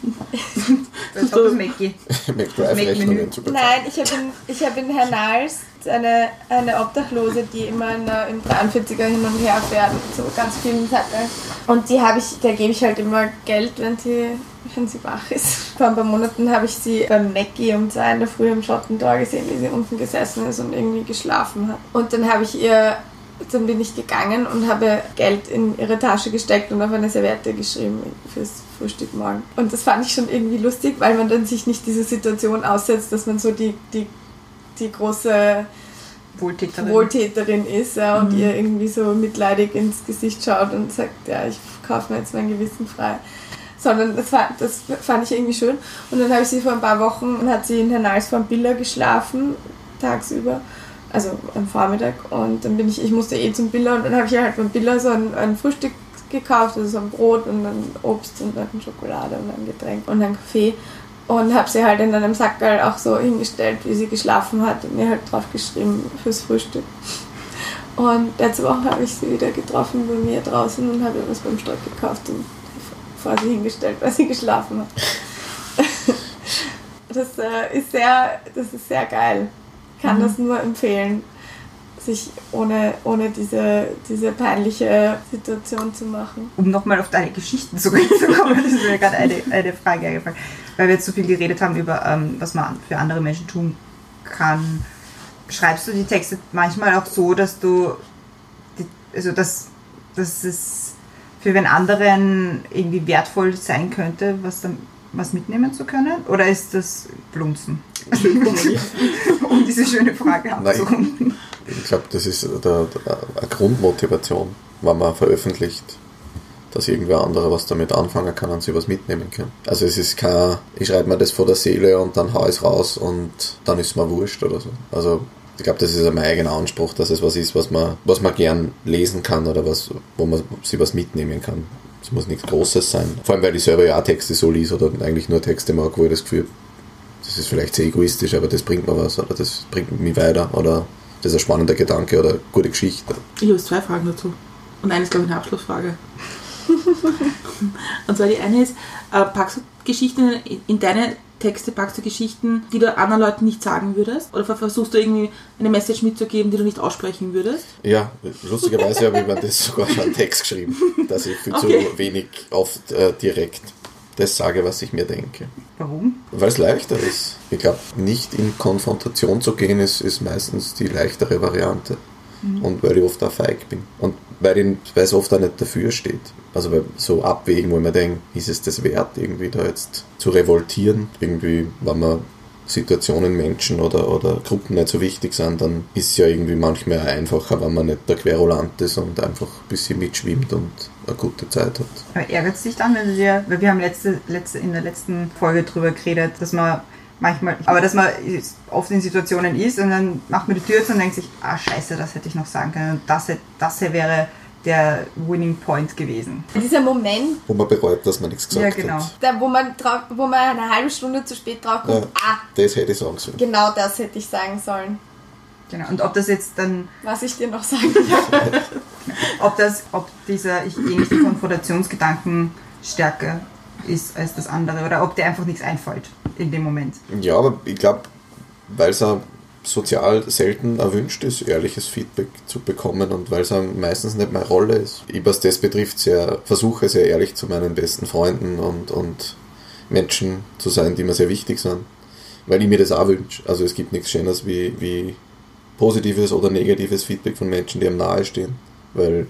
[LAUGHS] Als ob das Mackie. [LAUGHS] McDrive-Rechnungen zu bezahlen. Nein, ich habe in, ich hab in Hernals eine, eine Obdachlose, die immer in, der- im 43er hin und her fährt, so ganz vielen Zetteln. Und die habe ich, der gebe ich halt immer Geld, wenn sie, wenn sie wach ist. [LAUGHS] Vor ein paar Monaten habe ich sie beim Mackie um zwei in der Früh im Schottentor gesehen, wie sie unten gesessen ist und irgendwie geschlafen hat. Und dann habe ich ihr, dann bin ich gegangen und habe Geld in ihre Tasche gesteckt und auf eine Serviette geschrieben fürs Frühstück morgen. Und das fand ich schon irgendwie lustig, weil man dann sich nicht diese Situation aussetzt, dass man so die, die, die große Wohltäterin. Wohltäterin ist ja, und ihr irgendwie so mitleidig ins Gesicht schaut und sagt, ja, ich kaufe mir jetzt mein Gewissen frei. Sondern das, war, das fand ich irgendwie schön. Und dann habe ich sie vor ein paar Wochen, hat sie in Hernals vor dem Biller geschlafen, tagsüber, also am Vormittag. Und dann bin ich, ich musste eh zum Biller und dann habe ich halt beim Biller so ein, ein Frühstück gekauft, also so ein Brot und dann Obst und dann Schokolade und ein Getränk und ein Kaffee. Und habe sie halt in einem Sackerl auch so hingestellt, wie sie geschlafen hat und mir halt drauf geschrieben fürs Frühstück. Und letzte Woche habe ich sie wieder getroffen bei mir draußen und habe ihr was beim Stock gekauft und vor sie hingestellt, weil sie geschlafen hat. [LAUGHS] Das äh, ist sehr, das ist sehr geil. Ich kann das nur empfehlen, sich ohne, ohne diese, diese peinliche Situation zu machen. um nochmal auf deine Geschichten zurückzukommen, [LAUGHS] das ist mir gerade eine, eine Frage eingefallen. Weil wir jetzt so viel geredet haben über, ähm, was man für andere Menschen tun kann. Schreibst du die Texte manchmal auch so, dass du, die, also dass, dass es für den anderen irgendwie wertvoll sein könnte, was, dann, was mitnehmen zu können? Oder ist das Blunzen? Um diese schöne Frage abzurunden. Ich glaube, das ist der, der, eine Grundmotivation, wenn man veröffentlicht, dass irgendwer anderer was damit anfangen kann und sich was mitnehmen kann. Also es ist kein, ich schreibe mir das vor der Seele und dann hau ich es raus und dann ist mir wurscht oder so. Also ich glaube, das ist mein eigener Anspruch, dass es was ist, was man, was man gern lesen kann oder was, wo man sich was mitnehmen kann. Es muss nichts Großes sein. Vor allem, weil ich selber ja auch Texte so lese oder eigentlich nur Texte mag, wo ich das Gefühl das ist vielleicht sehr egoistisch, aber das bringt mir was oder das bringt mich weiter oder das ist ein spannender Gedanke oder eine gute Geschichte. Ich habe zwei Fragen dazu. Und eine ist, glaube ich, eine Abschlussfrage. [LAUGHS] und zwar die eine ist, äh, packst du Geschichten in- in deine Texte, packst du Geschichten, die du anderen Leuten nicht sagen würdest? Oder versuchst du irgendwie eine Message mitzugeben, die du nicht aussprechen würdest? Ja, lustigerweise habe ich mir das sogar schon einen Text geschrieben, dass ich viel [LAUGHS] Okay. zu wenig oft äh, direkt das sage, was ich mir denke. Warum? Weil es leichter ist. Ich glaube, nicht in Konfrontation zu gehen, ist, ist meistens die leichtere Variante. Und weil ich oft auch feig bin. Und weil, ich, weil es oft auch nicht dafür steht. Also weil so abwägen, wo ich mir denke, ist es das wert, irgendwie da jetzt zu revoltieren? Irgendwie, wenn man Situationen, Menschen oder, oder Gruppen nicht so wichtig sind, dann ist es ja irgendwie manchmal einfacher, wenn man nicht der Querulant ist und einfach ein bisschen mitschwimmt und eine gute Zeit hat. Aber ärgert es dich dann, wenn du dir, weil wir haben letzte, letzte, in der letzten Folge drüber geredet, dass man manchmal, aber dass man oft in Situationen ist und dann macht man die Tür zu und denkt sich, ah scheiße, das hätte ich noch sagen können und das, das wäre der Winning Point gewesen. Dieser Moment, Wo man bereut, dass man nichts gesagt Ja, genau. hat. da, wo, man drauf, wo man eine halbe Stunde zu spät drauf kommt, Ja. ah, Das hätte ich sagen sollen. genau das hätte ich sagen sollen, Genau. Und ob das jetzt dann, was ich dir noch sagen kann. [LAUGHS] ob das, ob dieser, ich gehe nicht die Konfrontationsgedanken stärker ist als das andere oder ob dir einfach nichts einfällt in dem Moment. Ja, aber ich glaube, weil es auch sozial selten erwünscht ist, ehrliches Feedback zu bekommen und weil es meistens nicht meine Rolle ist. Ich, was das betrifft, sehr, versuche sehr ehrlich zu meinen besten Freunden und, und Menschen zu sein, die mir sehr wichtig sind. Weil ich mir das auch wünsche. Also es gibt nichts Schöneres wie, wie positives oder negatives Feedback von Menschen, die einem nahe stehen. Weil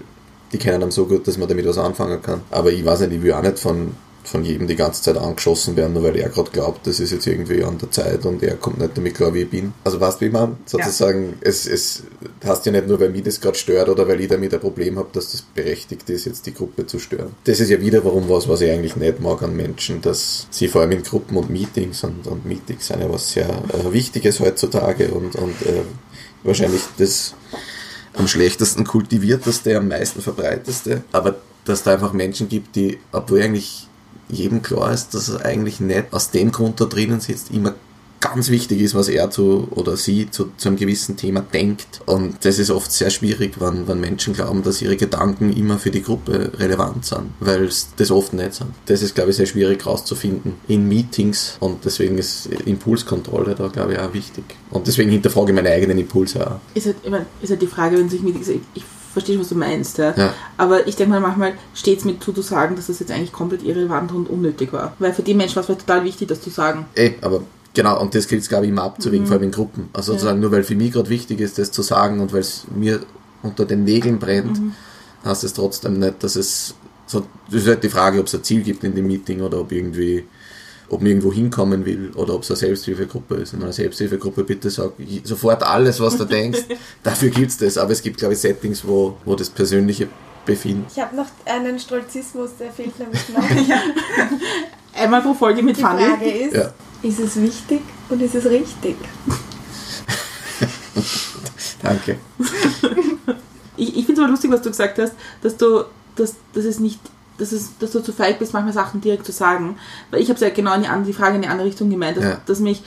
die kennen einem so gut, dass man damit was anfangen kann. Aber ich weiß nicht, ich will auch nicht von, von jedem die ganze Zeit angeschossen werden, nur weil er gerade glaubt, das ist jetzt irgendwie an der Zeit und er kommt nicht damit klar, wie ich bin. Also weißt du, wie man sozusagen, es, es heißt ja nicht nur, weil mich das gerade stört oder weil ich damit ein Problem habe, dass das berechtigt ist, jetzt die Gruppe zu stören. Das ist ja wiederum was, was ich eigentlich nicht mag an Menschen, dass sie vor allem in Gruppen und Meetings und, und Meetings sind ja was sehr äh, Wichtiges heutzutage und, und äh, wahrscheinlich das am schlechtesten kultivierteste, am meisten verbreiteste. Aber dass da einfach Menschen gibt, die, obwohl eigentlich jedem klar ist, dass er eigentlich nicht aus dem Grund da drinnen sitzt, immer ganz wichtig ist, was er zu oder sie zu, zu einem gewissen Thema denkt. Und das ist oft sehr schwierig, wenn, wenn Menschen glauben, dass ihre Gedanken immer für die Gruppe relevant sind, weil es das oft nicht sind. Das ist, glaube ich, sehr schwierig herauszufinden in Meetings und deswegen ist Impulskontrolle da, glaube ich, auch wichtig. Und deswegen hinterfrage ich meine eigenen Impulse auch. Ist halt, ich mein, ist halt die Frage, wenn sich mit, ich verstehe, was du meinst, ja. Ja. Aber ich denke mal, manchmal steht es mir zu, zu sagen, dass das jetzt eigentlich komplett irrelevant und unnötig war. Weil für die Menschen war es vielleicht total wichtig, das zu sagen. Eh, aber genau, und das gilt es, glaube ich, immer abzuwägen, vor allem in Gruppen. Also sozusagen, nur weil für mich gerade wichtig ist, das zu sagen und weil es mir unter den Nägeln brennt, heißt es trotzdem nicht, dass es so, das ist halt die Frage, ob es ein Ziel gibt in dem Meeting oder ob irgendwie ob man irgendwo hinkommen will oder ob es eine Selbsthilfegruppe ist. In einer Selbsthilfegruppe bitte sag ich sofort alles, was du denkst. [LAUGHS] Dafür gibt's das. Aber es gibt, glaube ich, Settings, wo, wo das Persönliche befindet. Ich habe noch einen Stolzismus, der fehlt nämlich noch. [LAUGHS] Einmal pro Folge mit Die Fanny. Frage ist, Ja. ist es wichtig und ist es richtig? [LAUGHS] Danke. Ich, ich finde es aber lustig, was du gesagt hast, dass du, dass, dass es nicht, dass, es, dass du zu feig bist, manchmal Sachen direkt zu sagen. Weil ich habe es ja genau in die, andere- die Frage in die andere Richtung gemeint, dass, Ja. dass mich,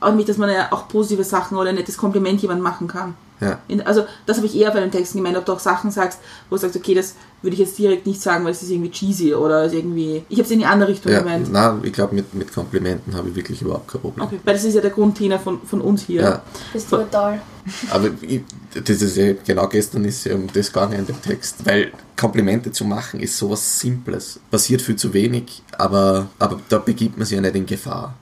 auch nicht, dass man ja auch positive Sachen oder ein nettes Kompliment jemand machen kann. Ja. In, also das habe ich eher bei den Texten gemeint, ob du auch Sachen sagst, wo du sagst, okay, das würde ich jetzt direkt nicht sagen, weil es ist irgendwie cheesy oder ist irgendwie. Ich habe es in die andere Richtung Ja, gemeint. nein, ich glaube, mit, mit Komplimenten habe ich wirklich überhaupt kein Problem. Okay, weil das ist ja der Grundthema von, von uns hier. Ja. Bist du toll? Aber ich, das ist ja, genau gestern ist ja um das gegangen in dem Text, weil Komplimente zu machen ist sowas Simples. Passiert viel zu wenig, aber, aber da begibt man sich ja nicht in Gefahr.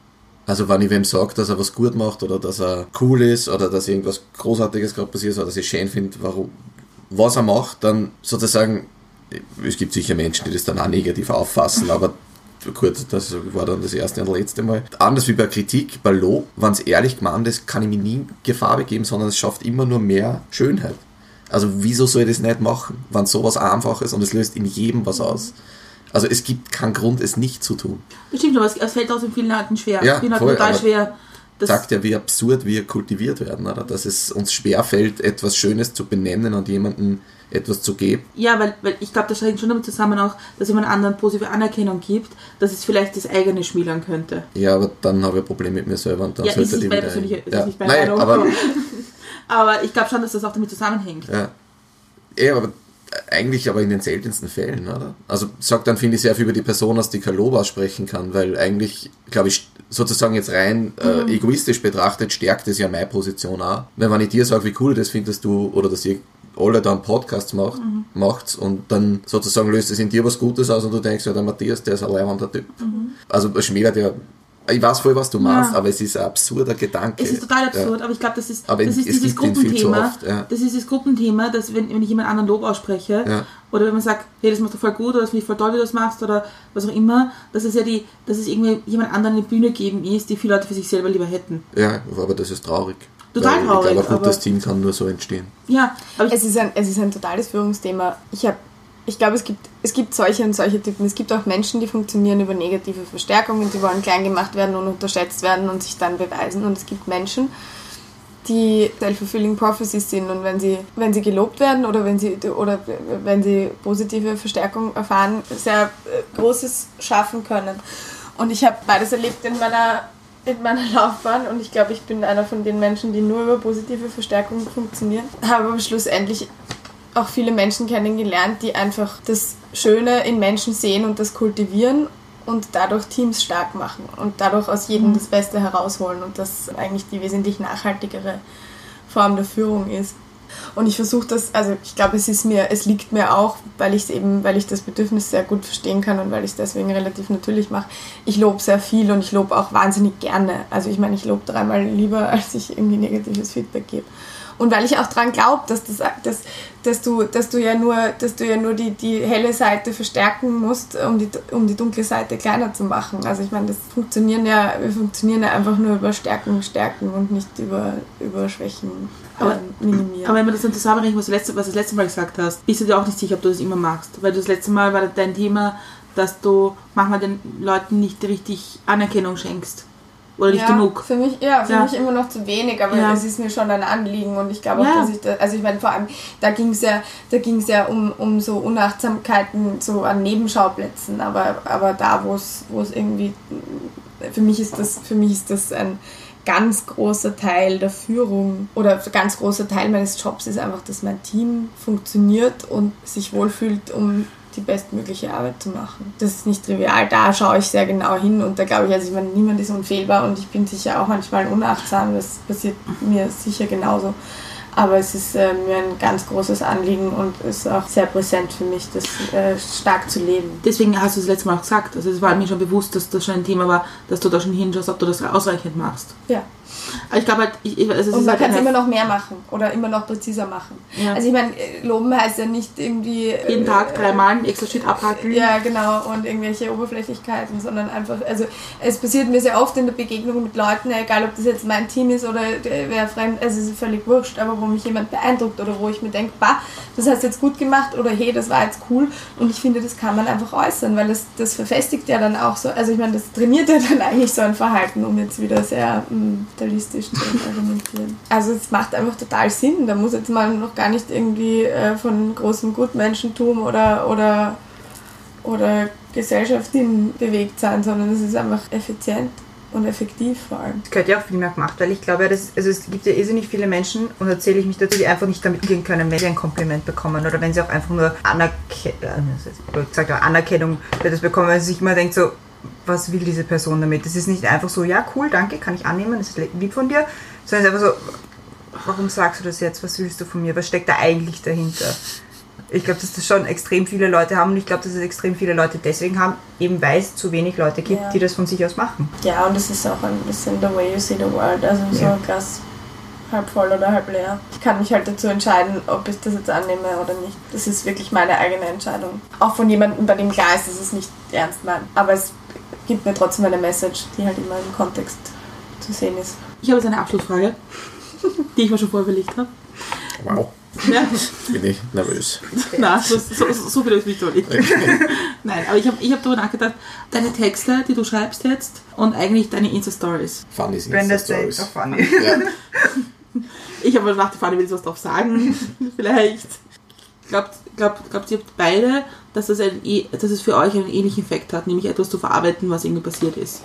Also wenn ich wem sage, dass er was gut macht oder dass er cool ist oder dass irgendwas Großartiges gerade passiert ist oder dass ich schön finde, warum, was er macht, dann sozusagen, es gibt sicher Menschen, die das dann auch negativ auffassen, aber gut, das war dann das erste und letzte Mal. Anders wie bei Kritik, bei Lob, wenn es ehrlich gemeint ist, kann ich mich nie Gefahr begeben, sondern es schafft immer nur mehr Schönheit. Also wieso soll ich das nicht machen, wenn sowas einfach ist und es löst in jedem was aus? Also es gibt keinen Grund, es nicht zu tun. Das stimmt, aber es, fällt trotzdem vielen Leuten schwer. Ja, vielen voll, total schwer. Das, sagt ja, wie absurd wir kultiviert werden, oder? Dass es uns schwerfällt, etwas Schönes zu benennen und jemandem etwas zu geben. Ja, weil, weil ich glaube, das hängt schon damit zusammen auch, dass man anderen positive Anerkennung gibt, dass es vielleicht das eigene schmälern könnte. Ja, aber dann habe ich ein Problem mit mir selber und dann Ja, sollte ist die wieder. persönliche, ist ja. nicht meine Nein, aber [LAUGHS] aber ich glaube schon, dass das auch damit zusammenhängt. Ja. Ja, aber eigentlich aber in den seltensten Fällen, oder? Also sagt dann, finde ich, sehr viel über die Person, aus die kein Lob aussprechen kann, weil eigentlich, glaube ich, sozusagen jetzt rein äh, egoistisch betrachtet, stärkt es ja meine Position auch. Weil wenn ich dir sage, wie cool das findest du, oder dass ihr alle dann Podcasts macht, macht's und dann sozusagen löst es in dir was Gutes aus und du denkst, ja, der Matthias, der ist ein leibender Typ. Also es schmälert ja, ich weiß voll, was du meinst, Ja. aber es ist ein absurder Gedanke. Es ist total absurd, Ja. aber ich glaube, das ist, Aber das ist es dieses Gruppenthema. oft, ja. Das ist das Gruppenthema, dass wenn, wenn ich jemand anderen Lob ausspreche, Ja. oder wenn man sagt, hey, das machst du voll gut, oder das finde ich voll toll, wie du das machst, oder was auch immer, dass es ja die, dass es irgendwie jemand anderen eine Bühne geben ist, die viele Leute für sich selber lieber hätten. Ja, aber das ist traurig. Total traurig, Ich glaube, ein gutes aber- Team kann nur so entstehen. Ja, aber Es ist ein, es ist ein totales Führungsthema. Ich habe ich glaube, es gibt, es gibt solche und solche Typen. Es gibt auch Menschen, die funktionieren über negative Verstärkungen, die wollen klein gemacht werden und unterschätzt werden und sich dann beweisen. Und es gibt Menschen, die self-fulfilling prophecies sind und wenn sie, wenn sie gelobt werden oder wenn sie, oder wenn sie positive Verstärkung erfahren, sehr äh, Großes schaffen können. Und ich habe beides erlebt in meiner, in meiner [LAUGHS] Laufbahn und ich glaube, ich bin einer von den Menschen, die nur über positive Verstärkung funktionieren. Aber schlussendlich auch viele Menschen kennengelernt, die einfach das Schöne in Menschen sehen und das kultivieren und dadurch Teams stark machen und dadurch aus jedem das Beste herausholen und das eigentlich die wesentlich nachhaltigere Form der Führung ist. Und ich versuche das, also ich glaube, es ist mir, es liegt mir auch, weil ich es eben, weil ich das Bedürfnis sehr gut verstehen kann und weil ich es deswegen relativ natürlich mache. Ich lobe sehr viel und ich lobe auch wahnsinnig gerne. Also ich meine, ich lobe dreimal lieber, [LAUGHS] als ich irgendwie negatives Feedback gebe. Und weil ich auch daran glaube, dass, das, dass, dass, du, dass du ja nur, dass du ja nur die, die helle Seite verstärken musst, um die, um die dunkle Seite kleiner zu machen. Also ich meine, das funktionieren ja, wir funktionieren ja einfach nur über Stärken, Stärken und nicht über, über Schwächen Aber- ähm, minimieren. aber wenn man das dann zusammenrechnet, was du, letzte, was du das letzte Mal gesagt hast, bist du dir auch nicht sicher, ob du das immer magst. Weil das letzte Mal war dein Thema, dass du manchmal den Leuten nicht richtig Anerkennung schenkst. Oder nicht ja, genug. Für mich, ja, für Ja. mich immer noch zu wenig, aber Ja. es ist mir schon ein Anliegen und ich glaube auch, dass ich da, also ich meine vor allem, da ging es ja, da ging's ja um, um so Unachtsamkeiten so an Nebenschauplätzen, aber, aber da, wo es wo es irgendwie, für mich ist das, für mich ist das ein ganz großer Teil der Führung oder ein ganz großer Teil meines Jobs ist einfach, dass mein Team funktioniert und sich wohlfühlt, um die bestmögliche Arbeit zu machen. Das ist nicht trivial, da schaue ich sehr genau hin und da glaube ich, also ich meine, niemand ist unfehlbar und ich bin sicher auch manchmal unachtsam, das passiert mir sicher genauso. Aber es ist äh, mir ein ganz großes Anliegen und ist auch sehr präsent für mich, das äh, stark zu leben. Deswegen hast du das letzte Mal auch gesagt. Also es war mir schon bewusst, dass das schon ein Thema war, dass du da schon hinschaust, ob du das ausreichend machst. Ja. Aber ich glaube halt, ich, ich- also Und man halt kann es immer noch mehr machen oder immer noch präziser machen. Ja. Also ich meine, äh, loben heißt ja nicht irgendwie... äh, jeden Tag dreimal ein extra Shit abhakeln. Ja, genau, und irgendwelche Oberflächlichkeiten, sondern einfach, also es passiert mir sehr oft in der Begegnung mit Leuten, egal ob das jetzt mein Team ist oder der- wer fremd, also es ist völlig wurscht, aber wo mich jemand beeindruckt oder wo ich mir denke, bah, das hast du jetzt gut gemacht oder hey, das war jetzt cool und ich finde, das kann man einfach äußern, weil das, das verfestigt ja dann auch so, also ich meine, das trainiert ja dann [LAUGHS] eigentlich so ein Verhalten, um jetzt wieder sehr mh, kapitalistisch zu argumentieren. [LAUGHS] Also es macht einfach total Sinn, da muss jetzt man noch gar nicht irgendwie äh, von großem Gutmenschentum oder, oder oder Gesellschaft hin bewegt sein, sondern es ist einfach effizient und effektiv vor allem. Das gehört ja auch viel mehr gemacht, weil ich glaube, dass, also es gibt ja irrsinnig viele Menschen, und da zähle ich mich dazu, die einfach nicht damit umgehen können, wenn sie ein Kompliment bekommen oder wenn sie auch einfach nur Anerke äh, Anerkennung für das bekommen, weil sie sich immer denkt so, was will diese Person damit? Das ist nicht einfach so, ja cool, danke, kann ich annehmen, das ist lieb von dir, sondern es ist einfach so, warum sagst du das jetzt, was willst du von mir, was steckt da eigentlich dahinter? Ich glaube, dass das schon extrem viele Leute haben und ich glaube, dass es extrem viele Leute deswegen haben, eben weil es zu wenig Leute gibt, Ja. die das von sich aus machen. Ja, und es ist auch ein bisschen the way you see the world, also so Ja. Glas halb voll oder halb leer. Ich kann mich halt dazu entscheiden, ob ich das jetzt annehme oder nicht. Das ist wirklich meine eigene Entscheidung. Auch von jemandem, bei dem klar ist, dass es nicht ernst meint. Aber es gibt mir trotzdem eine Message, die halt immer im Kontext zu sehen ist. Ich habe jetzt eine Abschlussfrage, [LAUGHS] die ich mir schon vorüberlegt habe. Wow, Ja. bin ich nervös. [LAUGHS] Nein, so, so, so viel ich nicht [LAUGHS] überlegt. Nein, aber ich habe ich hab darüber nachgedacht, deine Texte, die du schreibst jetzt und eigentlich deine Insta-Stories. Funny Insta-Stories. State of Funny. Ja. Ich habe mal gedacht, die Fanny will was drauf sagen. [LAUGHS] Vielleicht. Glaubt, glaubt, glaubt ihr beide, dass, das ein, eh- dass es für euch einen ähnlichen Effekt hat, nämlich etwas zu verarbeiten, was irgendwie passiert ist?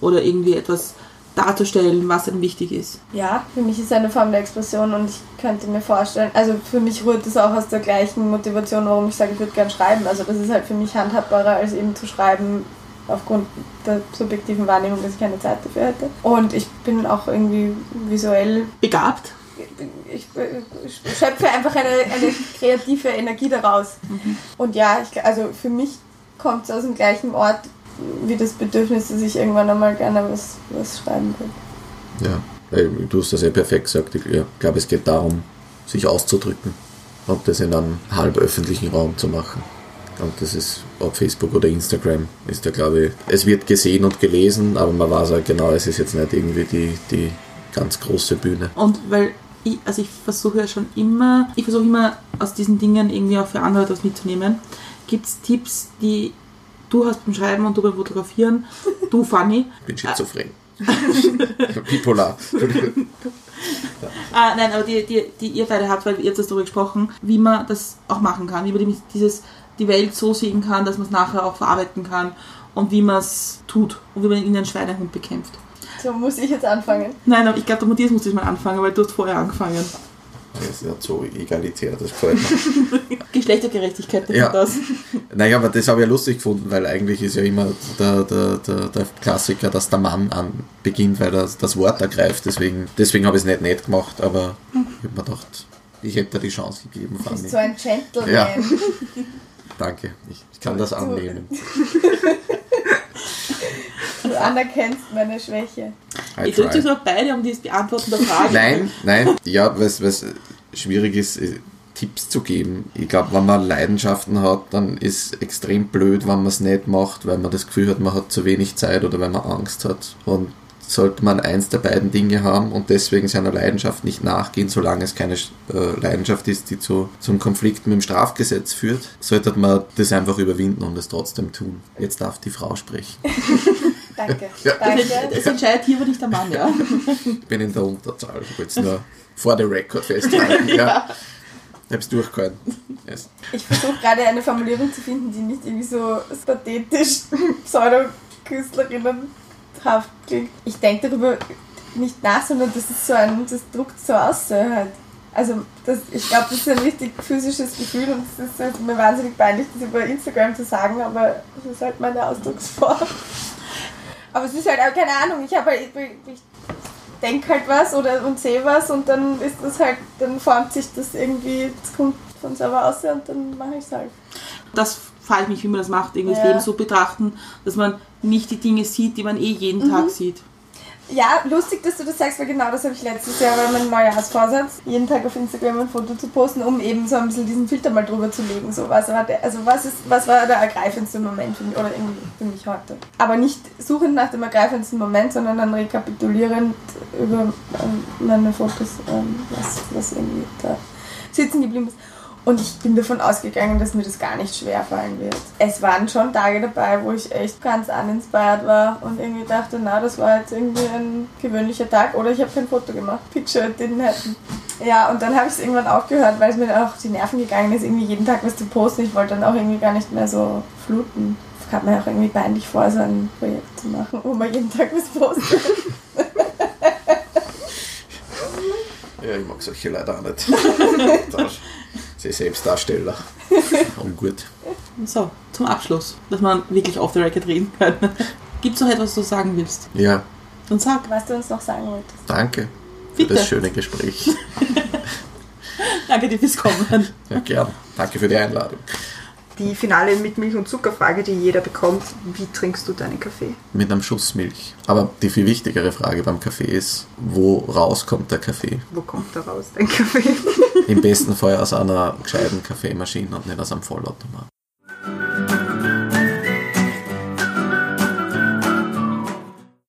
Oder irgendwie etwas darzustellen, was einem wichtig ist? Ja, für mich ist eine Form der Expression und ich könnte mir vorstellen, also für mich rührt es auch aus der gleichen Motivation, warum ich sage, ich würde gern schreiben. Also das ist halt für mich handhabbarer, als eben zu schreiben aufgrund der subjektiven Wahrnehmung, dass ich keine Zeit dafür hätte. Und ich bin auch irgendwie visuell, Begabt? ich, ich schöpfe einfach eine, eine kreative Energie daraus. Und ja, ich, also für mich kommt es aus dem gleichen Ort wie das Bedürfnis, dass ich irgendwann einmal gerne was, was schreiben will. Ja, weil du hast das ja perfekt gesagt. Ich ja, glaube, es geht darum, sich auszudrücken und das in einem halb öffentlichen Raum zu machen. Und das ist auf Facebook oder Instagram, ist ja glaube ich, es wird gesehen und gelesen, aber man weiß auch genau, es ist jetzt nicht irgendwie die, die ganz große Bühne. Und weil ich, also ich versuche ja schon immer, ich versuche immer aus diesen Dingen irgendwie auch für andere etwas mitzunehmen. Gibt es Tipps, die du hast beim Schreiben und du beim Fotografieren, du Fanny, Ich bin schizophren. [LAUGHS] Bipolar. Ah, nein, aber die, die, die ihr beide habt, weil ihr habt das darüber gesprochen, wie man das auch machen kann, wie man die- dieses, die Welt so sehen kann, dass man es nachher auch verarbeiten kann und wie man es tut und wie man in einen Schweinehund bekämpft. So muss ich jetzt anfangen. Nein, aber ich glaube, der Matthias muss das mal anfangen, weil du hast vorher angefangen. Das ist nicht so egalitär, das gefällt mir. [LAUGHS] Geschlechtergerechtigkeit, Ja. ja. das. Naja, aber das habe ich ja lustig gefunden, weil eigentlich ist ja immer der, der, der, der Klassiker, dass der Mann an beginnt, weil er das Wort ergreift. Deswegen, deswegen habe ich es nicht nett gemacht, aber ich habe mir gedacht, ich hätte dir die Chance gegeben, Du bist so ein Gentleman. Ja. [LAUGHS] Danke, ich, ich kann das annehmen. Du anerkennst meine Schwäche. I Ihr drückt try. euch doch beide um das Beantworten der Frage. Nein, nein, ja, was, was schwierig ist, äh, Tipps zu geben. Ich glaube, wenn man Leidenschaften hat, dann ist extrem blöd, wenn man es nicht macht, weil man das Gefühl hat, man hat zu wenig Zeit oder weil man Angst hat. Und sollte man eins der beiden Dinge haben und deswegen seiner Leidenschaft nicht nachgehen, solange es keine äh, Leidenschaft ist, die zu, zum Konflikt mit dem Strafgesetz führt, sollte man das einfach überwinden und es trotzdem tun. Jetzt darf die Frau sprechen. [LAUGHS] Danke. Ja. Danke. Es entscheidet hier aber nicht der Mann, ja. Ich bin in der Unterzahl. Ich wollte es nur vor der Rekord festhalten. [LAUGHS] ja. Ich hab's durchgehalten. Yes. Ich versuche gerade eine Formulierung zu finden, die nicht irgendwie so pathetisch [LAUGHS] pseudo-Künstlerinnenhaft klingt. Ich denke darüber nicht nach, sondern das ist so ein, das druckt so aus so halt. Also das, ich glaube, das ist ein richtig physisches Gefühl und es ist halt mir wahnsinnig peinlich, das über Instagram zu sagen, aber das ist halt meine Ausdrucksform. Aber es ist halt keine Ahnung, ich habe halt, ich denke halt was oder und sehe was und dann ist das halt, dann formt sich das irgendwie, das kommt von selber aus und dann mache ich es halt. Das frage ich mich, wie man das macht, irgendwie das Ja. Leben so betrachten, dass man nicht die Dinge sieht, die man eh jeden Mhm. Tag sieht. Ja, lustig, dass du das sagst, weil genau das habe ich letztes Jahr bei meinem Neujahrsvorsatz, jeden Tag auf Instagram ein Foto zu posten, um eben so ein bisschen diesen Filter mal drüber zu legen. So, was war der, also was ist, was war der ergreifendste Moment für mich, oder irgendwie für mich heute? Aber nicht suchend nach dem ergreifendsten Moment, sondern dann rekapitulierend über ähm, meine Fotos, ähm, was, was irgendwie da sitzen geblieben ist. Und ich bin davon ausgegangen, dass mir das gar nicht schwer fallen wird. Es waren schon Tage dabei, wo ich echt ganz uninspired war und irgendwie dachte, na, das war jetzt irgendwie ein gewöhnlicher Tag oder ich habe kein Foto gemacht. Picture it didn't happen. Ja, und dann habe ich es irgendwann aufgehört, weil es mir auch die Nerven gegangen ist, irgendwie jeden Tag was zu posten. Ich wollte dann auch irgendwie gar nicht mehr so fluten. Es kam mir auch irgendwie peinlich vor, so ein Projekt zu machen, wo man jeden Tag was postet. [LAUGHS] Ja, ich mag solche Leute auch nicht. [LAUGHS] Sie Selbstdarsteller. [LAUGHS] Ungut. So, zum Abschluss, dass man wirklich off the record reden kann. [LAUGHS] Gibt es noch etwas, was du sagen willst? Ja, Dann sag. Was du uns noch sagen wolltest. danke für Bitte. das schöne Gespräch. [LAUGHS] Danke dir fürs Kommen. Ja, gern. Danke für die Einladung. Die finale mit Milch- und Zuckerfrage, die jeder bekommt, wie trinkst du deinen Kaffee? Mit einem Schuss Milch. Aber die viel wichtigere Frage beim Kaffee ist, wo rauskommt der Kaffee? Wo kommt da raus, dein Kaffee? Im besten Fall aus einer gescheiten Kaffeemaschine und nicht aus einem Vollautomat.